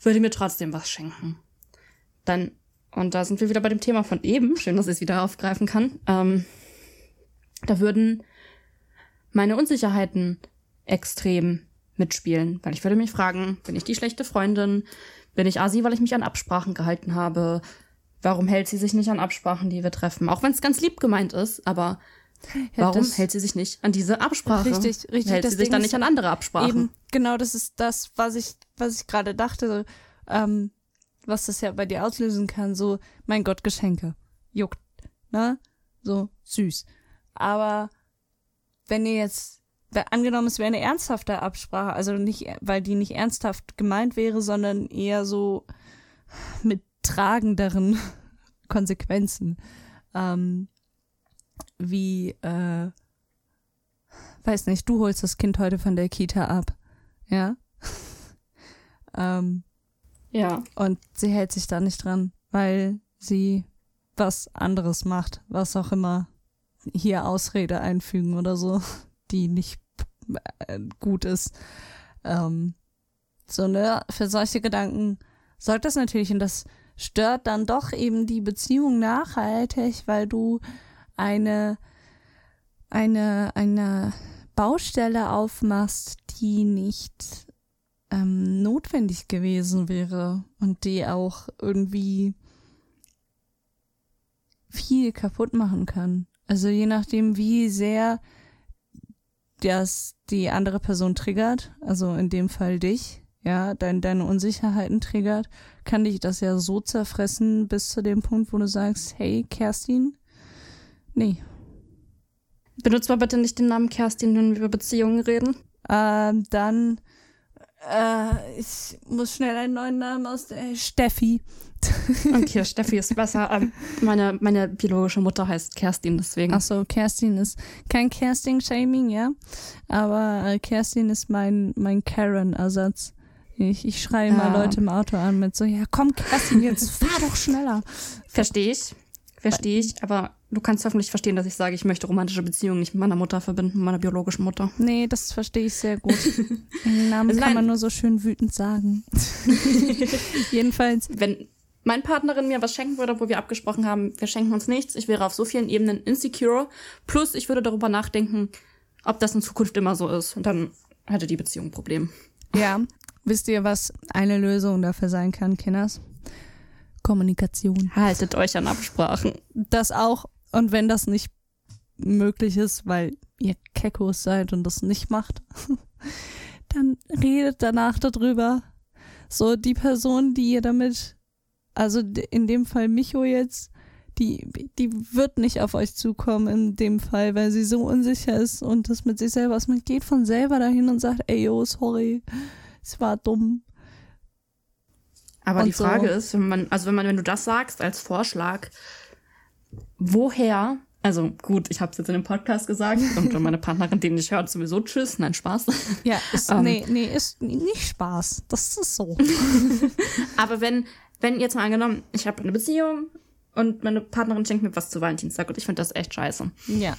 würde mir trotzdem was schenken. Dann und da sind wir wieder bei dem Thema von eben. Schön, dass ich es wieder aufgreifen kann. Ähm, da würden meine Unsicherheiten extrem mitspielen, weil ich würde mich fragen, bin ich die schlechte Freundin? Bin ich Asi, weil ich mich an Absprachen gehalten habe? Warum hält sie sich nicht an Absprachen, die wir treffen? Auch wenn es ganz lieb gemeint ist, aber Ja, warum hält sie sich nicht an diese Absprache? Richtig, richtig, Hält sie sich Ding dann nicht an andere Absprachen? Eben, genau, das ist das, was ich, was ich gerade dachte, ähm, was das ja bei dir auslösen kann, so, mein Gott, Geschenke. Juckt, ne? So, süß. Aber wenn ihr jetzt, angenommen, es wäre eine ernsthafte Absprache, also nicht, weil die nicht ernsthaft gemeint wäre, sondern eher so mit tragenderen Konsequenzen, ähm, wie, äh, weiß nicht, du holst das Kind heute von der Kita ab, ja? ähm, ja. und sie hält sich da nicht dran, weil sie was anderes macht, was auch immer hier Ausrede einfügen oder so, die nicht äh, gut ist. Ähm, so, ne, für solche Gedanken sorgt das natürlich und das stört dann doch eben die Beziehung nachhaltig, weil du eine, eine, eine Baustelle aufmachst, die nicht ähm, notwendig gewesen wäre und die auch irgendwie viel kaputt machen kann. Also je nachdem, wie sehr das die andere Person triggert, also in dem Fall dich, ja, dein, deine Unsicherheiten triggert, kann dich das ja so zerfressen bis zu dem Punkt, wo du sagst, hey, Kerstin, nee. Benutzt mal bitte nicht den Namen Kerstin, wenn wir über Beziehungen reden. Ähm, dann, äh, ich muss schnell einen neuen Namen aus der Steffi. Okay, Steffi ist besser. Ähm, meine, meine biologische Mutter heißt Kerstin, deswegen. Ach so, Kerstin ist kein Kerstin-Shaming, ja. Aber äh, Kerstin ist mein, mein Karen-Ersatz. Ich, ich schreie mal Ja. Leute im Auto an mit so, ja komm Kerstin, jetzt fahr doch schneller. Verstehe ich. Verstehe ich. Aber du kannst hoffentlich verstehen, dass ich sage, ich möchte romantische Beziehungen nicht mit meiner Mutter verbinden, mit meiner biologischen Mutter. Nee, das verstehe ich sehr gut. Den Namen Also kann nein. man nur so schön wütend sagen. Jedenfalls, Wenn meine Partnerin mir was schenken würde, wo wir abgesprochen haben, wir schenken uns nichts, ich wäre auf so vielen Ebenen insecure. Plus, ich würde darüber nachdenken, ob das in Zukunft immer so ist. Und dann hätte die Beziehung ein Problem. ja, wisst ihr, was eine Lösung dafür sein kann, Kinders? Kommunikation. Haltet euch an Absprachen. Das auch. Und wenn das nicht möglich ist, weil ihr Kekos seid und das nicht macht, dann redet danach darüber. So die Person, die ihr damit, also in dem Fall Micho jetzt, die, die wird nicht auf euch zukommen in dem Fall, weil sie so unsicher ist und das mit sich selber ist. Man geht von selber dahin und sagt, ey, yo, sorry, es war dumm. Aber die Frage so. ist, wenn man, also wenn man, wenn du das sagst als Vorschlag, woher, also gut, ich habe es jetzt in dem Podcast gesagt und meine Partnerin den nicht hört, sowieso tschüss, nein, Spaß. Ja, ist, Ähm. nee, nee, ist nicht Spaß. Das ist so. Aber wenn, wenn jetzt mal angenommen, ich habe eine Beziehung und meine Partnerin schenkt mir was zu Valentinstag und ich finde das echt scheiße. Ja.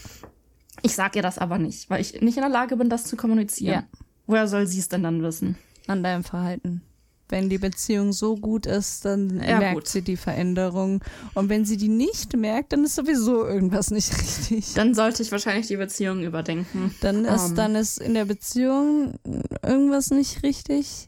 Ich sag ihr das aber nicht, weil ich nicht in der Lage bin, das zu kommunizieren. Ja. Woher soll sie es denn dann wissen? an deinem Verhalten. Wenn die Beziehung so gut ist, dann Ja, merkt gut. sie die Veränderung. Und wenn sie die nicht merkt, dann ist sowieso irgendwas nicht richtig. Dann sollte ich wahrscheinlich die Beziehung überdenken. Dann ist, Ähm. dann ist in der Beziehung irgendwas nicht richtig.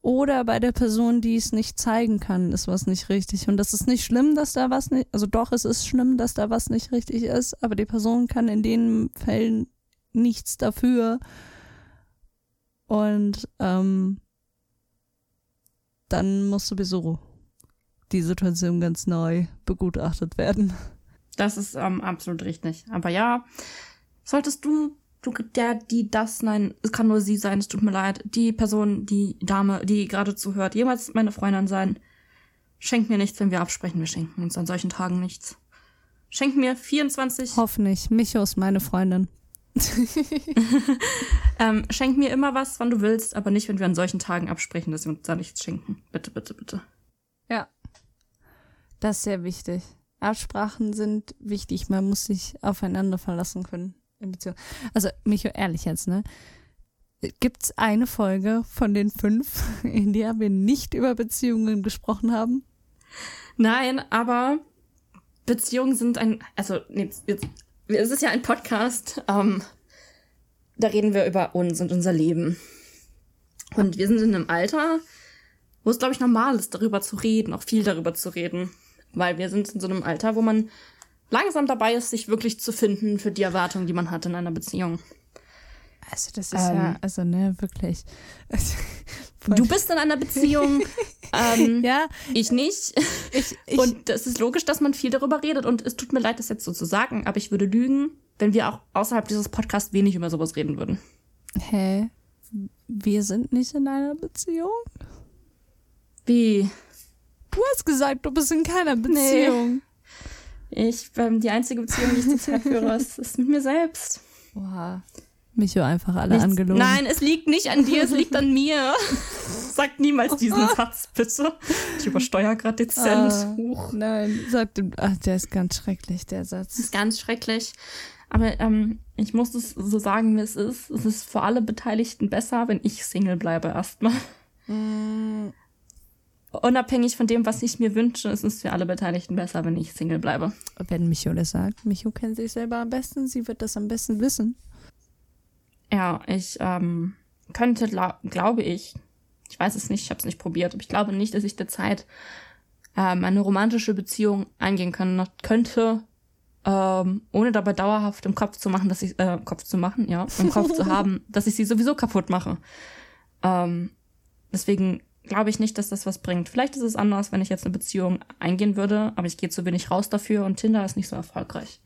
Oder bei der Person, die es nicht zeigen kann, ist was nicht richtig. Und das ist nicht schlimm, dass da was nicht, also doch, es ist schlimm, dass da was nicht richtig ist, aber die Person kann in den Fällen nichts dafür. Und ähm, dann muss sowieso die Situation ganz neu begutachtet werden. Das ist ähm, absolut richtig. Aber ja, solltest du, du, der, die, das, nein, es kann nur sie sein, es tut mir leid, die Person, die Dame, die gerade zuhört, jemals meine Freundin sein, schenk mir nichts, wenn wir absprechen, wir schenken uns an solchen Tagen nichts. Schenk mir 24, Hoffentlich. Micho ist meine Freundin. ähm, schenk mir immer was, wann du willst, aber nicht, wenn wir an solchen Tagen absprechen, dass wir uns da nichts schenken. Bitte, bitte, bitte. Ja. Das ist sehr wichtig. Absprachen sind wichtig. Man muss sich aufeinander verlassen können in Beziehung. Also, Micho, ehrlich jetzt, ne? Gibt's eine Folge von den fünf, in der wir nicht über Beziehungen gesprochen haben? Nein, aber Beziehungen sind ein, also nee, jetzt, es ist ja ein Podcast. Ähm, da reden wir über uns und unser Leben. Und wir sind in einem Alter, wo es glaube ich normal ist, darüber zu reden, auch viel darüber zu reden, weil wir sind in so einem Alter, wo man langsam dabei ist, sich wirklich zu finden für die Erwartungen, die man hat in einer Beziehung. Also, das ist ja- also, ne, wirklich. Du bist in einer Beziehung, ähm, ja, ich nicht. ich, ich, Und es ist logisch, dass man viel darüber redet. Und es tut mir leid, das jetzt so zu sagen, aber ich würde lügen, wenn wir auch außerhalb dieses Podcasts wenig über sowas reden würden. hä? Wir sind nicht in einer Beziehung? Wie? Du hast gesagt, du bist in keiner Beziehung. Ich, ähm, die einzige Beziehung, die ich zurzeit führe, ist, ist mit mir selbst. Oha. Micho einfach alle Nichts- angelogen. Nein, es liegt nicht an dir, es liegt an mir. Sag niemals diesen Satz, bitte. Ich übersteuere gerade dezent. Ah. Nein, sagt ach, der ist ganz schrecklich, der Satz. ist ganz schrecklich. Aber ähm, ich muss es so sagen, wie es ist. Es ist für alle Beteiligten besser, wenn ich Single bleibe erstmal. Unabhängig von dem, was ich mir wünsche, ist es für alle Beteiligten besser, wenn ich Single bleibe. Wenn Micho das sagt, Micho kennt sich selber am besten, sie wird das am besten wissen. Ja, ich ähm, könnte, gla glaube ich, ich weiß es nicht, ich habe es nicht probiert, aber ich glaube nicht, dass ich derzeit ähm, eine romantische Beziehung eingehen können, könnte, ähm, ohne dabei dauerhaft im Kopf zu machen, dass ich, äh, Kopf zu machen, ja, im Kopf zu haben, dass ich sie sowieso kaputt mache. Ähm, deswegen glaube ich nicht, dass das was bringt. Vielleicht ist es anders, wenn ich jetzt eine Beziehung eingehen würde, aber ich gehe zu wenig raus dafür und Tinder ist nicht so erfolgreich.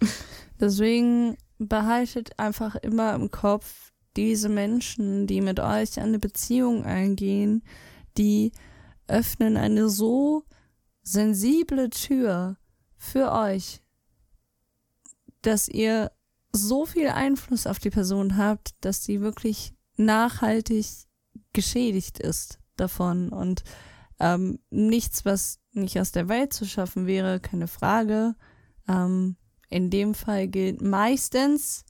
Deswegen behaltet einfach immer im Kopf, diese Menschen, die mit euch eine Beziehung eingehen, die öffnen eine so sensible Tür für euch, dass ihr so viel Einfluss auf die Person habt, dass sie wirklich nachhaltig geschädigt ist davon und ähm, nichts, was nicht aus der Welt zu schaffen wäre, keine Frage. Ähm, in dem Fall gilt meistens,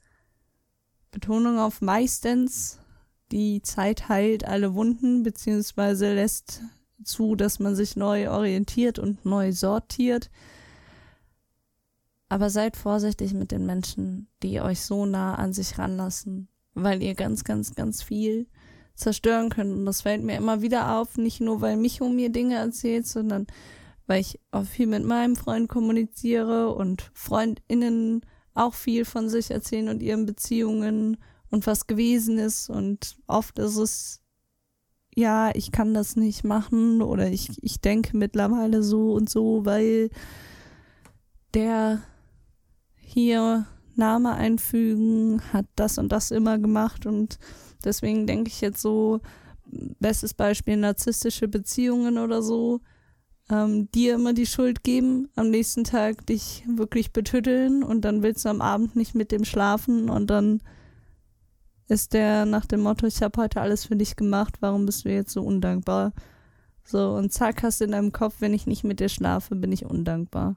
Betonung auf meistens, die Zeit heilt alle Wunden, beziehungsweise lässt zu, dass man sich neu orientiert und neu sortiert. Aber seid vorsichtig mit den Menschen, die euch so nah an sich ranlassen, weil ihr ganz, ganz, ganz viel zerstören könnt. Und das fällt mir immer wieder auf, nicht nur weil Micho mir Dinge erzählt, sondern weil ich auch viel mit meinem Freund kommuniziere und FreundInnen auch viel von sich erzählen und ihren Beziehungen und was gewesen ist. Und oft ist es, ja, ich kann das nicht machen oder ich, ich denke mittlerweile so und so, weil der hier Name einfügen hat das und das immer gemacht und Deswegen denke ich jetzt so, bestes Beispiel narzisstische Beziehungen oder so, ähm, dir immer die Schuld geben, am nächsten Tag dich wirklich betütteln und dann willst du am Abend nicht mit dem schlafen und dann ist der nach dem Motto, ich habe heute alles für dich gemacht, warum bist du jetzt so undankbar? So, und zack, hast du in deinem Kopf, wenn ich nicht mit dir schlafe, bin ich undankbar.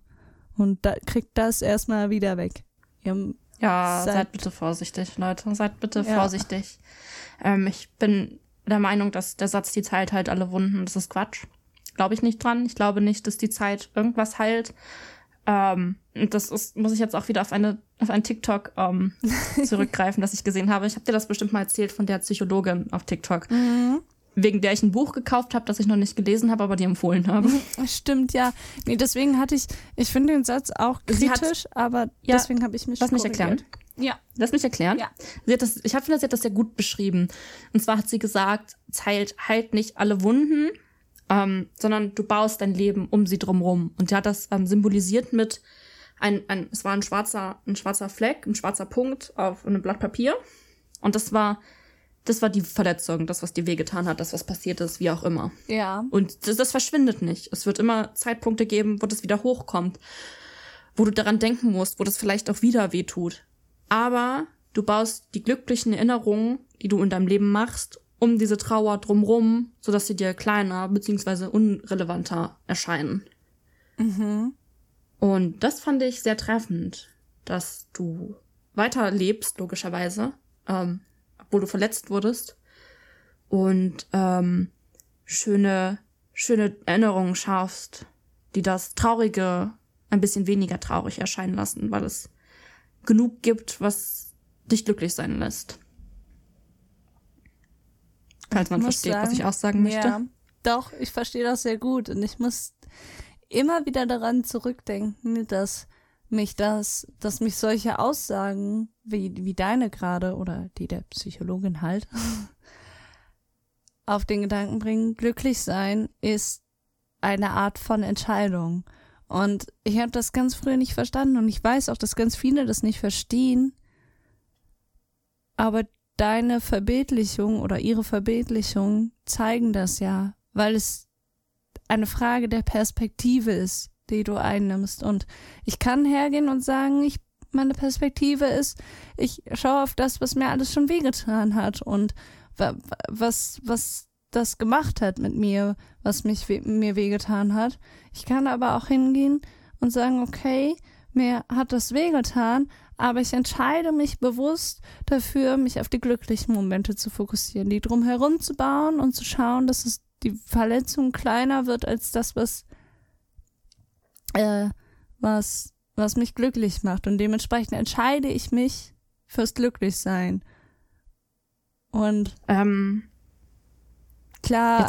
Und da kriegt das erstmal wieder weg. Ihr ja, seid, seid, bitte vorsichtig, Leute. Seid bitte ja. vorsichtig. Ähm, ich bin der Meinung, dass der Satz, die Zeit heilt alle Wunden, das ist Quatsch. Glaube ich nicht dran. Ich glaube nicht, dass die Zeit irgendwas heilt. Ähm, das ist, muss ich jetzt auch wieder auf eine auf ein TikTok ähm, zurückgreifen, das ich gesehen habe. Ich habe dir das bestimmt mal erzählt von der Psychologin auf TikTok. Mhm wegen der ich ein Buch gekauft habe, das ich noch nicht gelesen habe, aber die empfohlen habe. Stimmt, ja. Nee, deswegen hatte ich, ich finde den Satz auch kritisch, hat, aber ja, deswegen habe ich mich Lass mich erklären. Ja. Lass mich erklären. Ja. Sie hat das, ich finde, sie hat das sehr gut beschrieben. Und zwar hat sie gesagt, es heilt, heilt nicht alle Wunden, ähm, sondern du baust dein Leben um sie drumrum. Und sie hat das ähm, symbolisiert mit ein, ein, es war ein schwarzer, ein schwarzer Fleck, ein schwarzer Punkt auf einem Blatt Papier. Und das war das war die Verletzung, das, was dir wehgetan hat, das, was passiert ist, wie auch immer. Ja. Und das, das verschwindet nicht. Es wird immer Zeitpunkte geben, wo das wieder hochkommt, wo du daran denken musst, wo das vielleicht auch wieder wehtut. Aber du baust die glücklichen Erinnerungen, die du in deinem Leben machst, um diese Trauer drumrum, sodass sie dir kleiner bzw. unrelevanter erscheinen. Mhm. Und das fand ich sehr treffend, dass du weiterlebst, logischerweise, ähm, obwohl du verletzt wurdest. Und ähm, schöne, schöne Erinnerungen schaffst, die das Traurige ein bisschen weniger traurig erscheinen lassen, weil es genug gibt, was dich glücklich sein lässt. Falls man versteht, sagen, was ich auch sagen möchte. Ja, doch, ich verstehe das sehr gut. Und ich muss immer wieder daran zurückdenken, dass mich das, dass mich solche Aussagen wie, wie deine gerade oder die der Psychologin halt auf den Gedanken bringen, glücklich sein ist eine Art von Entscheidung. Und ich habe das ganz früher nicht verstanden und ich weiß auch, dass ganz viele das nicht verstehen. Aber deine Verbildlichung oder ihre Verbildlichung zeigen das ja, weil es eine Frage der Perspektive ist, die du einnimmst. Und ich kann hergehen und sagen, ich, meine Perspektive ist, ich schaue auf das, was mir alles schon wehgetan hat und was, was das gemacht hat mit mir, was mich mir wehgetan hat. Ich kann aber auch hingehen und sagen, okay, mir hat das wehgetan, aber ich entscheide mich bewusst dafür, mich auf die glücklichen Momente zu fokussieren, die drumherum zu bauen und zu schauen, dass es die Verletzung kleiner wird als das, was äh, was, was mich glücklich macht. Und dementsprechend entscheide ich mich fürs Glücklichsein. Und ähm, klar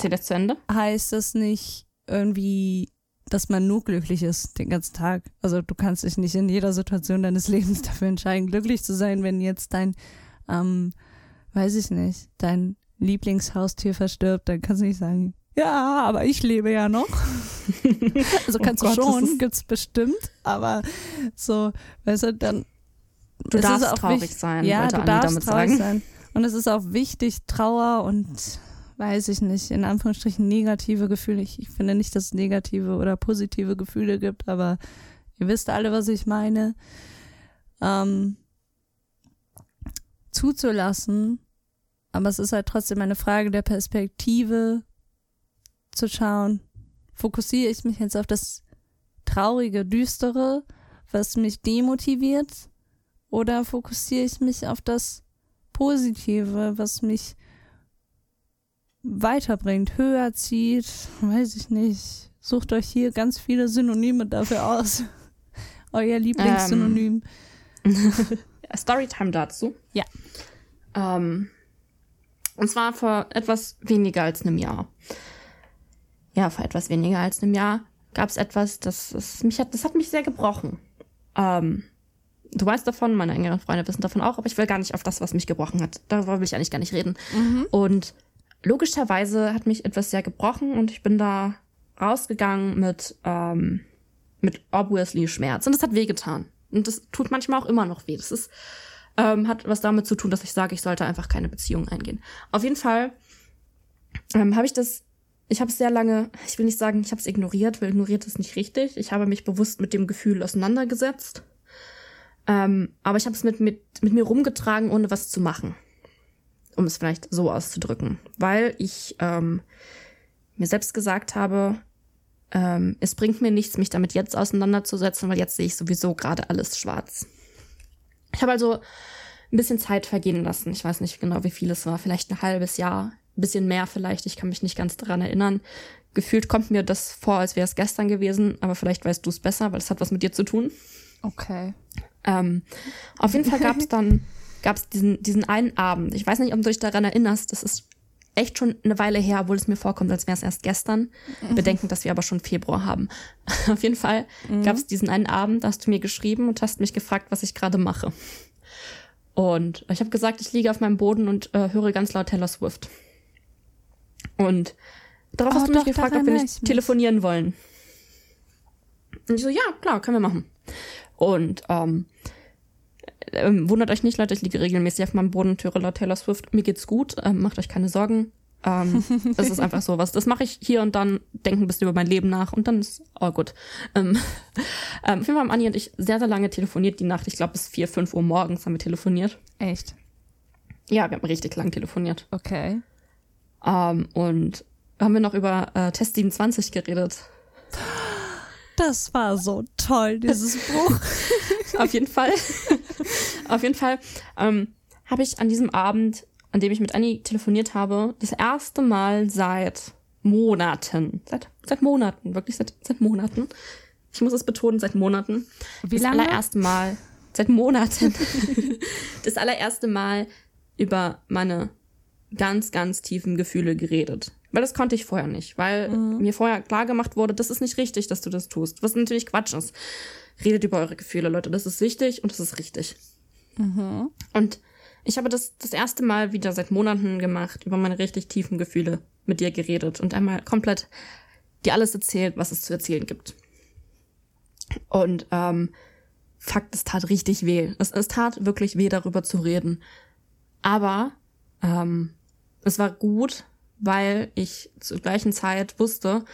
heißt das nicht irgendwie dass man nur glücklich ist den ganzen Tag. Also du kannst dich nicht in jeder Situation deines Lebens dafür entscheiden, glücklich zu sein, wenn jetzt dein, ähm, weiß ich nicht, dein Lieblingshaustier verstirbt, dann kannst du nicht sagen, ja, aber ich lebe ja noch. also kannst oh du Gott, schon, gibt's bestimmt, aber so, weißt du, dann. Du darfst traurig sein, ja, du darfst damit traurig sagen. sein. Und es ist auch wichtig, Trauer und weiß ich nicht, in Anführungsstrichen negative Gefühle. Ich, ich finde nicht, dass es negative oder positive Gefühle gibt, aber ihr wisst alle, was ich meine. Ähm, zuzulassen, aber es ist halt trotzdem eine Frage der Perspektive zu schauen, fokussiere ich mich jetzt auf das traurige, düstere, was mich demotiviert, oder fokussiere ich mich auf das Positive, was mich weiterbringt, höher zieht, weiß ich nicht. Sucht euch hier ganz viele Synonyme dafür aus. Euer Lieblingssynonym. Ähm. Storytime dazu. Ja. Ähm, und zwar vor etwas weniger als einem Jahr. Ja, vor etwas weniger als einem Jahr gab es etwas, das, das mich hat, das hat mich sehr gebrochen. Ähm, du weißt davon, meine engeren Freunde wissen davon auch, aber ich will gar nicht auf das, was mich gebrochen hat. Darüber will ich eigentlich gar nicht reden. Mhm. Und logischerweise hat mich etwas sehr gebrochen und ich bin da rausgegangen mit, ähm, mit obviously Schmerz. Und das hat wehgetan. Und das tut manchmal auch immer noch weh. Das ist, ähm, hat was damit zu tun, dass ich sage, ich sollte einfach keine Beziehung eingehen. Auf jeden Fall ähm, habe ich das, ich habe es sehr lange, ich will nicht sagen, ich habe es ignoriert, weil ignoriert ist nicht richtig. Ich habe mich bewusst mit dem Gefühl auseinandergesetzt. Ähm, aber ich habe es mit, mit, mit mir rumgetragen, ohne was zu machen um es vielleicht so auszudrücken, weil ich ähm, mir selbst gesagt habe, ähm, es bringt mir nichts, mich damit jetzt auseinanderzusetzen, weil jetzt sehe ich sowieso gerade alles schwarz. Ich habe also ein bisschen Zeit vergehen lassen. Ich weiß nicht genau, wie viel es war. Vielleicht ein halbes Jahr, ein bisschen mehr vielleicht. Ich kann mich nicht ganz daran erinnern. Gefühlt kommt mir das vor, als wäre es gestern gewesen, aber vielleicht weißt du es besser, weil es hat was mit dir zu tun. Okay. Ähm, auf jeden Fall gab es dann gab es diesen, diesen einen Abend. Ich weiß nicht, ob du dich daran erinnerst. Das ist echt schon eine Weile her, obwohl es mir vorkommt, als wäre es erst gestern. Mhm. Bedenken, dass wir aber schon Februar haben. Auf jeden Fall mhm. gab es diesen einen Abend, da hast du mir geschrieben und hast mich gefragt, was ich gerade mache. Und ich habe gesagt, ich liege auf meinem Boden und äh, höre ganz laut Taylor Swift. Und darauf oh, hast du mich gefragt, ob wir nicht telefonieren wollen. Und ich so, ja, klar, können wir machen. Und ähm, ähm, wundert euch nicht, Leute, ich liege regelmäßig auf meinem Boden höre laut Taylor Swift. Mir geht's gut, ähm, macht euch keine Sorgen. Ähm, das ist einfach so was. Das mache ich hier und dann, denken ein bisschen über mein Leben nach und dann ist all gut. Ähm, ähm, auf jeden Fall haben Anni und ich sehr, sehr lange telefoniert die Nacht. Ich glaube, bis 4, 5 Uhr morgens haben wir telefoniert. Echt? Ja, wir haben richtig lang telefoniert. Okay. Ähm, und haben wir noch über äh, Test 27 geredet. Das war so toll, dieses Buch. Auf jeden Fall. Auf jeden Fall ähm, habe ich an diesem Abend, an dem ich mit Annie telefoniert habe, das erste Mal seit Monaten, seit, seit Monaten, wirklich seit, seit Monaten, ich muss es betonen, seit Monaten, Wie das lange? allererste Mal, seit Monaten, das allererste Mal über meine ganz, ganz tiefen Gefühle geredet. Weil das konnte ich vorher nicht, weil mhm. mir vorher klar gemacht wurde, das ist nicht richtig, dass du das tust. Was natürlich Quatsch ist. Redet über eure Gefühle, Leute. Das ist wichtig und das ist richtig. Mhm. Und ich habe das das erste Mal wieder seit Monaten gemacht, über meine richtig tiefen Gefühle mit dir geredet und einmal komplett dir alles erzählt, was es zu erzählen gibt. Und ähm, Fakt, es tat richtig weh. Es, es tat wirklich weh, darüber zu reden. Aber ähm, es war gut, weil ich zur gleichen Zeit wusste,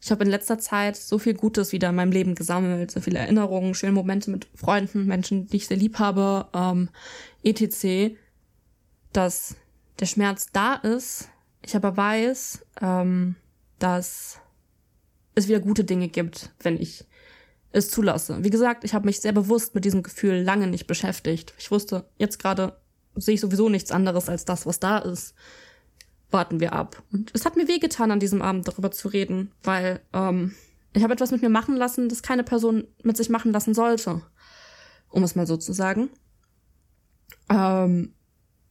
ich habe in letzter Zeit so viel Gutes wieder in meinem Leben gesammelt, so viele Erinnerungen, schöne Momente mit Freunden, Menschen, die ich sehr lieb habe, ähm, etc., dass der Schmerz da ist, ich aber weiß, ähm, dass es wieder gute Dinge gibt, wenn ich es zulasse. Wie gesagt, ich habe mich sehr bewusst mit diesem Gefühl lange nicht beschäftigt. Ich wusste, jetzt gerade sehe ich sowieso nichts anderes als das, was da ist warten wir ab. Und es hat mir wehgetan, an diesem Abend darüber zu reden, weil ähm, ich habe etwas mit mir machen lassen, das keine Person mit sich machen lassen sollte. Um es mal so zu sagen. Ähm,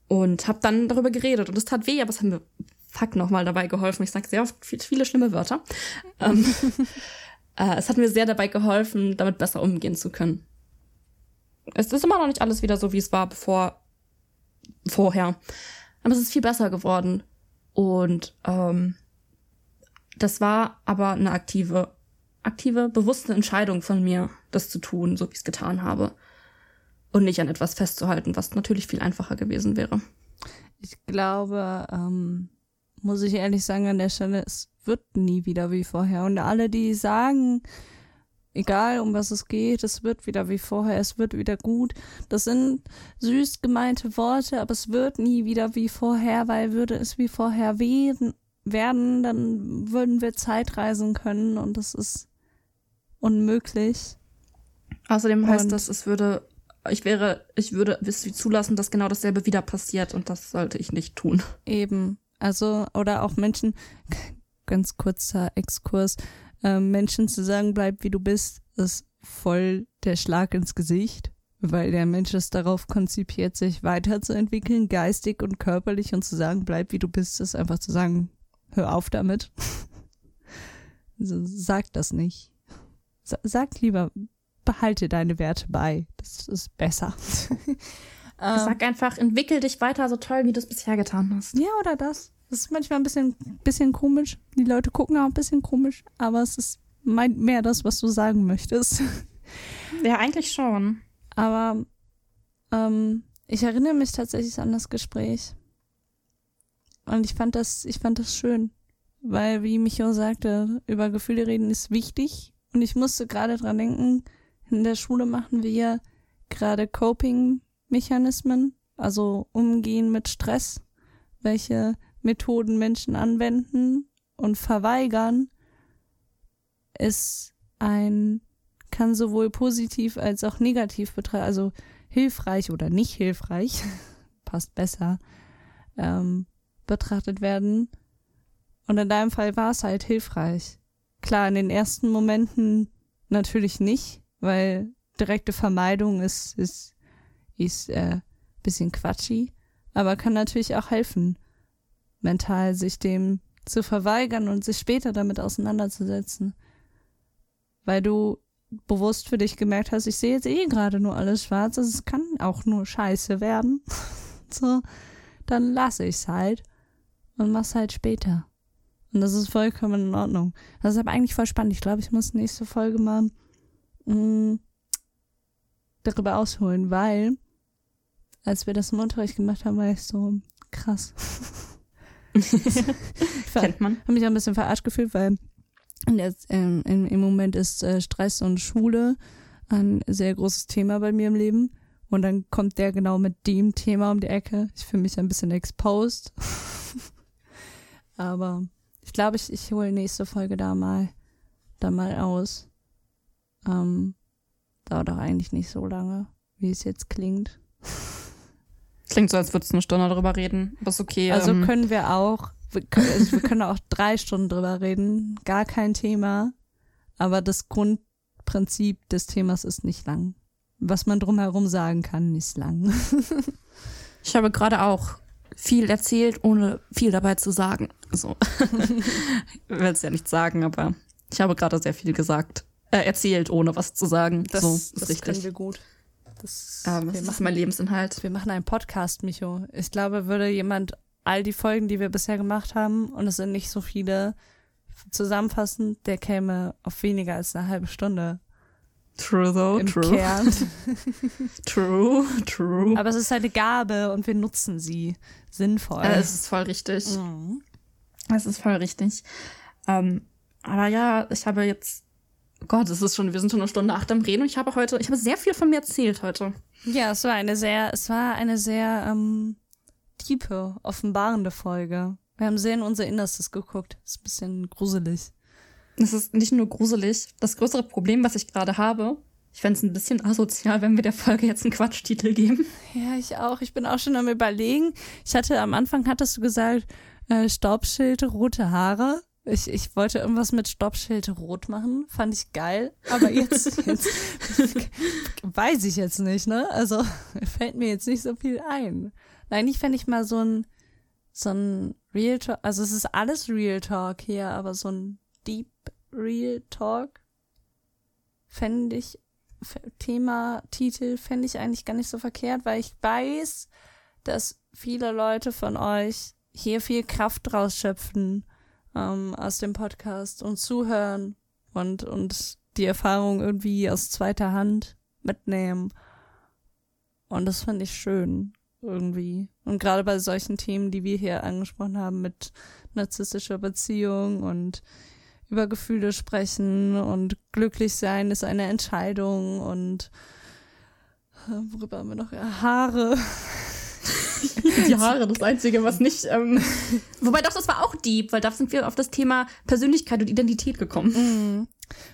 und habe dann darüber geredet. Und es tat weh, aber es hat mir fuck nochmal dabei geholfen. Ich sage sehr oft viele schlimme Wörter. ähm, Äh, es hat mir sehr dabei geholfen, damit besser umgehen zu können. Es ist immer noch nicht alles wieder so, wie es war bevor vorher. Aber es ist viel besser geworden. Und ähm, das war aber eine aktive, aktive, bewusste Entscheidung von mir, das zu tun, so wie ich es getan habe. Und nicht an etwas festzuhalten, was natürlich viel einfacher gewesen wäre. Ich glaube, ähm, muss ich ehrlich sagen, an der Stelle, es wird nie wieder wie vorher. Und alle, die sagen, egal um was es geht, es wird wieder wie vorher, es wird wieder gut. Das sind süß gemeinte Worte, aber es wird nie wieder wie vorher, weil würde es wie vorher werden, werden dann würden wir Zeitreisen können und das ist unmöglich. Außerdem heißt und das, es würde, ich wäre, ich würde zulassen, dass genau dasselbe wieder passiert und das sollte ich nicht tun. Eben. Also, oder auch Menschen, ganz kurzer Exkurs, äh, Menschen zu sagen, bleib wie du bist, ist voll der Schlag ins Gesicht, weil der Mensch ist darauf konzipiert, sich weiterzuentwickeln, geistig und körperlich und zu sagen, bleib wie du bist, ist einfach zu sagen, hör auf damit. also, sag das nicht. Sag lieber, behalte deine Werte bei. Das ist besser. Sag einfach, entwickel dich weiter so toll, wie du es bisher getan hast. Ja, oder das. Das ist manchmal ein bisschen, bisschen komisch. Die Leute gucken auch ein bisschen komisch, aber es ist meint mehr das, was du sagen möchtest. Ja, eigentlich schon. Aber ähm, ich erinnere mich tatsächlich an das Gespräch. Und ich fand das, ich fand das schön. Weil, wie Micho sagte, über Gefühle reden ist wichtig. Und ich musste gerade dran denken, in der Schule machen wir gerade Coping-Mechanismen, also umgehen mit Stress, welche Methoden Menschen anwenden und verweigern, ist ein, kann sowohl positiv als auch negativ betrachtet, also hilfreich oder nicht hilfreich, passt besser, ähm, betrachtet werden. Und in deinem Fall war es halt hilfreich. Klar, in den ersten Momenten natürlich nicht, weil direkte Vermeidung ist, ist, ist äh, bisschen quatschig, aber kann natürlich auch helfen mental, sich dem zu verweigern und sich später damit auseinanderzusetzen. Weil du bewusst für dich gemerkt hast, ich sehe jetzt eh gerade nur alles schwarz, also es kann auch nur scheiße werden. so, dann lasse ich's halt und mach's halt später. Und das ist vollkommen in Ordnung. Das ist aber eigentlich voll spannend. Ich glaube, ich muss nächste Folge mal mh, mm, darüber ausholen, weil als wir das im Unterricht gemacht haben, war ich so krass. Kennt man. habe mich auch ein bisschen verarscht gefühlt, weil jetzt, ähm, im, im, Moment ist äh, Stress und Schule ein sehr großes Thema bei mir im Leben. Und dann kommt der genau mit dem Thema um die Ecke. Ich fühle mich ein bisschen exposed. Aber ich glaube, ich, ich hole nächste Folge da mal, da mal aus. Ähm, dauert auch eigentlich nicht so lange, wie es jetzt klingt. Klingt so, als würdest du eine Stunde darüber reden. Aber ist okay. Also ähm. können wir auch, wir können, also wir können auch drei Stunden drüber reden. Gar kein Thema. Aber das Grundprinzip des Themas ist nicht lang. Was man drumherum sagen kann, ist lang. ich habe gerade auch viel erzählt, ohne viel dabei zu sagen. So. ich will es ja nicht sagen, aber ich habe gerade sehr viel gesagt. Äh, erzählt, ohne was zu sagen. Das, so, ist das richtig. können wir gut. Das, ähm, das ist mein Lebensinhalt. Wir machen einen Podcast, Micho. Ich glaube, würde jemand all die Folgen, die wir bisher gemacht haben, und es sind nicht so viele, zusammenfassen, der käme auf weniger als eine halbe Stunde. True though, im true. Kern. true, true. Aber es ist eine Gabe und wir nutzen sie sinnvoll. Ja, es ist voll richtig. Mhm. Es ist voll richtig. Ähm, aber ja, ich habe jetzt Gott, es ist schon, wir sind schon eine Stunde acht am Reden und ich habe heute, ich habe sehr viel von mir erzählt heute. Ja, es war eine sehr, es war eine sehr ähm, tiefe, offenbarende Folge. Wir haben sehr in unser Innerstes geguckt. Ist ein bisschen gruselig. Es ist nicht nur gruselig. Das größere Problem, was ich gerade habe, ich fände es ein bisschen asozial, wenn wir der Folge jetzt einen Quatschtitel geben. Ja, ich auch. Ich bin auch schon am überlegen. Ich hatte am Anfang hattest du gesagt, äh, Staubschild, rote Haare. Ich, ich wollte irgendwas mit Stoppschild rot machen, fand ich geil, aber jetzt, jetzt weiß ich jetzt nicht, ne? Also fällt mir jetzt nicht so viel ein. Nein, ich fände ich mal so ein so ein Real Talk, also es ist alles Real Talk hier, aber so ein Deep Real Talk fände ich, Thema, Titel fände ich eigentlich gar nicht so verkehrt, weil ich weiß, dass viele Leute von euch hier viel Kraft rausschöpfen ähm, aus dem Podcast und zuhören und, und die Erfahrung irgendwie aus zweiter Hand mitnehmen. Und das finde ich schön irgendwie. Und gerade bei solchen Themen, die wir hier angesprochen haben, mit narzisstischer Beziehung und über Gefühle sprechen und glücklich sein ist eine Entscheidung und äh, worüber haben wir noch? Haare. Die Haare, das Einzige, was nicht. Ähm, wobei doch, das war auch deep, weil da sind wir auf das Thema Persönlichkeit und Identität gekommen. Mhm.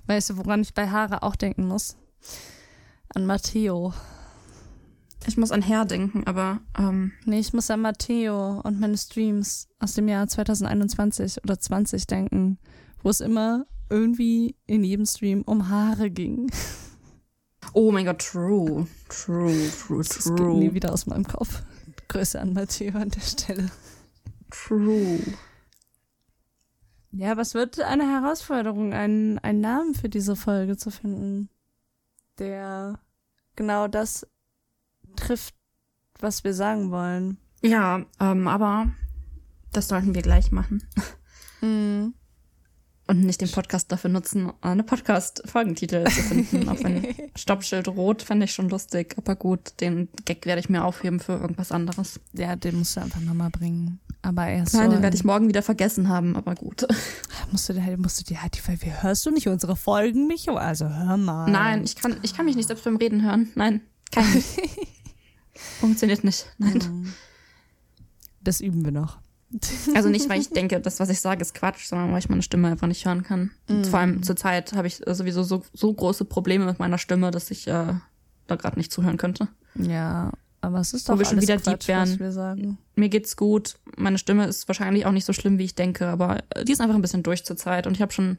Weißt du, woran ich bei Haare auch denken muss? An Matteo. Ich muss an Herr denken, aber ähm, Nee, ich muss an Matteo und meine Streams aus dem Jahr 2021 oder 20 denken, wo es immer irgendwie in jedem Stream um Haare ging. oh mein Gott, true, true, true, Das geht nie true, wieder aus meinem Kopf. Grüße an Matteo an der Stelle. true. Ja, was wird eine Herausforderung, einen, einen Namen für diese Folge zu finden, der genau das trifft, was wir sagen wollen. Ja, ähm, aber das sollten wir gleich machen Mhm. Und nicht den Podcast dafür nutzen, eine Podcast-Folgentitel zu finden. Auf ein Stoppschild rot fände ich schon lustig, aber gut, den Gag werde ich mir aufheben für irgendwas anderes. Ja, den musst du einfach nochmal bringen. Aber erst Nein, den werde ich morgen wieder vergessen haben, aber gut. musst du dir halt, musst du dir halt die Folge, hörst du nicht unsere Folgen, Micho? Also hör mal. Nein, ich kann, ich kann mich nicht selbst beim Reden hören. Nein, kann ich nicht. Funktioniert nicht. Nein. Mhm. Das üben wir noch. Also nicht, weil ich denke, das, was ich sage, ist Quatsch, sondern weil ich meine Stimme einfach nicht hören kann. Und vor allem zur Zeit habe ich sowieso so, so große Probleme mit meiner Stimme, dass ich äh, da gerade nicht zuhören könnte. Ja, aber es ist Wo doch wir schon wieder Quatsch, deep wären. was wir sagen. Mir geht's gut. Meine Stimme ist wahrscheinlich auch nicht so schlimm, wie ich denke, aber äh, die ist einfach ein bisschen durch zur Zeit. Und ich habe schon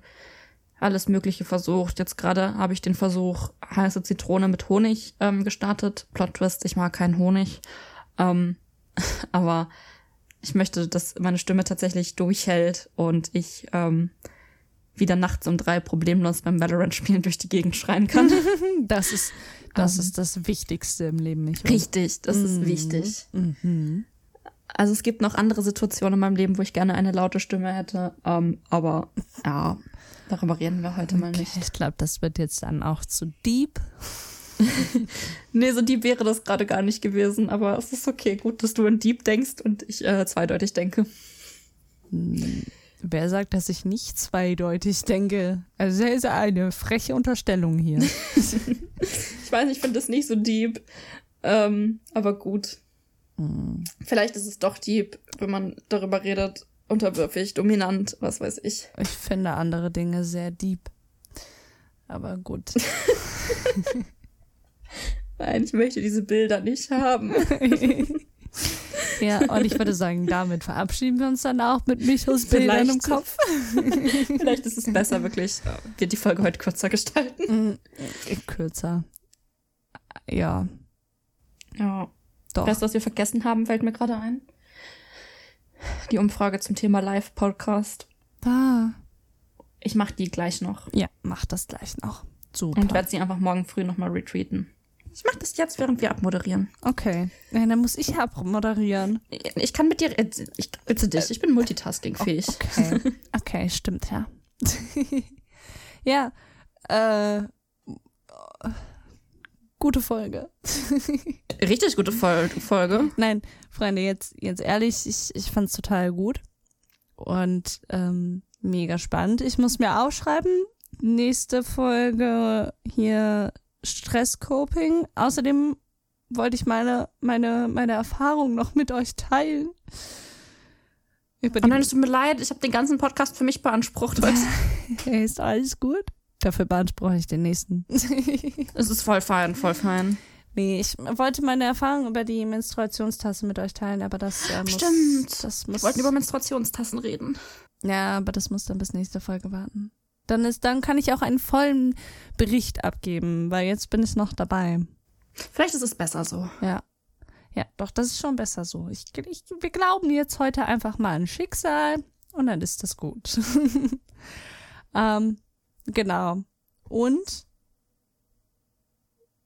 alles Mögliche versucht. Jetzt gerade habe ich den Versuch heiße Zitrone mit Honig ähm, gestartet. Plot Twist, ich mag keinen Honig. Ähm, aber ich möchte, dass meine Stimme tatsächlich durchhält und ich ähm, wieder nachts um drei problemlos beim Valorant-Spielen durch die Gegend schreien kann. Das ist, das Ähm. ist das Wichtigste im Leben, Micho. Richtig, das ist Mhm. wichtig. Mhm. Also es gibt noch andere Situationen in meinem Leben, wo ich gerne eine laute Stimme hätte. Ähm, aber ja, darüber reden wir heute mal Okay, nicht. ich glaube, das wird jetzt dann auch zu deep. Nee, so deep wäre das gerade gar nicht gewesen, aber es ist okay. Gut, dass du in deep denkst und ich äh, zweideutig denke. Wer sagt, dass ich nicht zweideutig denke? Also das ist eine freche Unterstellung hier. Ich weiß, ich finde das nicht so deep. Ähm, aber gut. Mhm. Vielleicht ist es doch deep, wenn man darüber redet. Unterwürfig, dominant, was weiß ich. Ich finde andere Dinge sehr deep. Aber gut. Nein, ich möchte diese Bilder nicht haben. ja, und ich würde sagen, damit verabschieden wir uns dann auch mit Michos Bildern im. Kopf. Vielleicht ist es besser, wirklich, äh, wir die Folge heute kürzer gestalten. Mhm. Kürzer. Ja, Ja. doch. Weißt du, was wir vergessen haben, fällt mir gerade ein? Die Umfrage zum Thema Live-Podcast. Ah. Ich mache die gleich noch Ja, mach das gleich noch. Super. und werde sie einfach morgen früh nochmal retweeten. Ich mache das jetzt, während wir abmoderieren. okay. Ja, dann muss ich abmoderieren. Ich kann mit dir, äh, ich bitte dich, ich bin multitaskingfähig. Okay. Okay, stimmt, ja. ja, äh, gute Folge. Richtig gute Fol Folge. Nein, Freunde, jetzt, jetzt ehrlich, ich, ich fand's total gut und ähm, mega spannend. Ich muss mir aufschreiben, nächste Folge hier Stresscoping. Außerdem wollte ich meine, meine, meine Erfahrung noch mit euch teilen. Über Oh nein, es tut mir leid, ich habe den ganzen Podcast für mich beansprucht heute. Hey, ist alles gut? Dafür beanspruche ich den nächsten. es ist voll fein, voll fein. nee, ich wollte meine Erfahrung über die Menstruationstasse mit euch teilen, aber das äh, muss, Stimmt. Das Wir muss, wollten über Menstruationstassen reden. ja, aber das muss dann bis nächste Folge warten. Dann ist, dann kann ich auch einen vollen Bericht abgeben, weil jetzt bin ich noch dabei. Vielleicht ist es besser so. Ja. Ja, doch, das ist schon besser so. Ich, ich, wir glauben jetzt heute einfach mal an Schicksal und dann ist das gut. ähm, genau. Und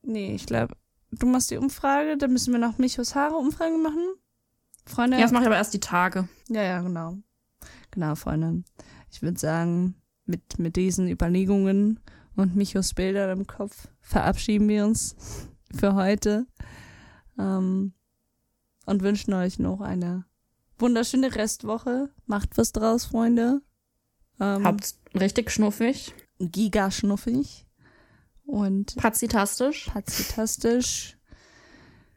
Nee, ich glaube, du machst die Umfrage, dann müssen wir noch Michos Haare Umfrage machen. Freunde. Ja, das mache ich aber erst die Tage. Ja, ja, genau. Genau, Freunde. Ich würde sagen, mit, mit diesen Überlegungen und Michos Bildern im Kopf verabschieden wir uns für heute ähm, und wünschen euch noch eine wunderschöne Restwoche. Macht was draus, Freunde. Ähm, Habt richtig schnuffig, gigaschnuffig und pazitastisch, pazitastisch,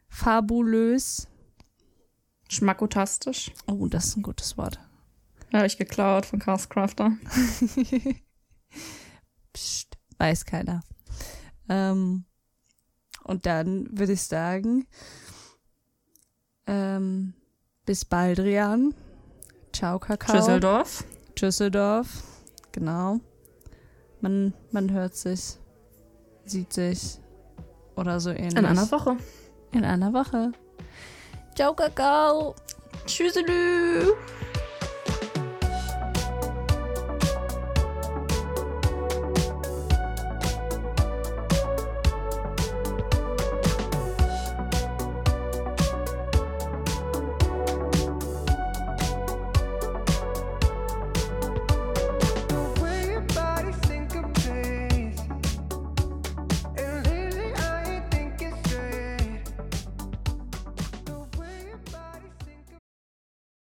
fabulös. schmackotastisch. Oh, das ist ein gutes Wort. Habe ich geklaut von Castcrafter. Psst, weiß keiner. Ähm, und dann würde ich sagen, ähm, bis bald, Rian. Ciao, Kakao. Düsseldorf. Düsseldorf. Genau. Man, man hört sich, sieht sich oder so ähnlich. In einer Woche. In einer Woche. Ciao, Kakao. Tschüsselü.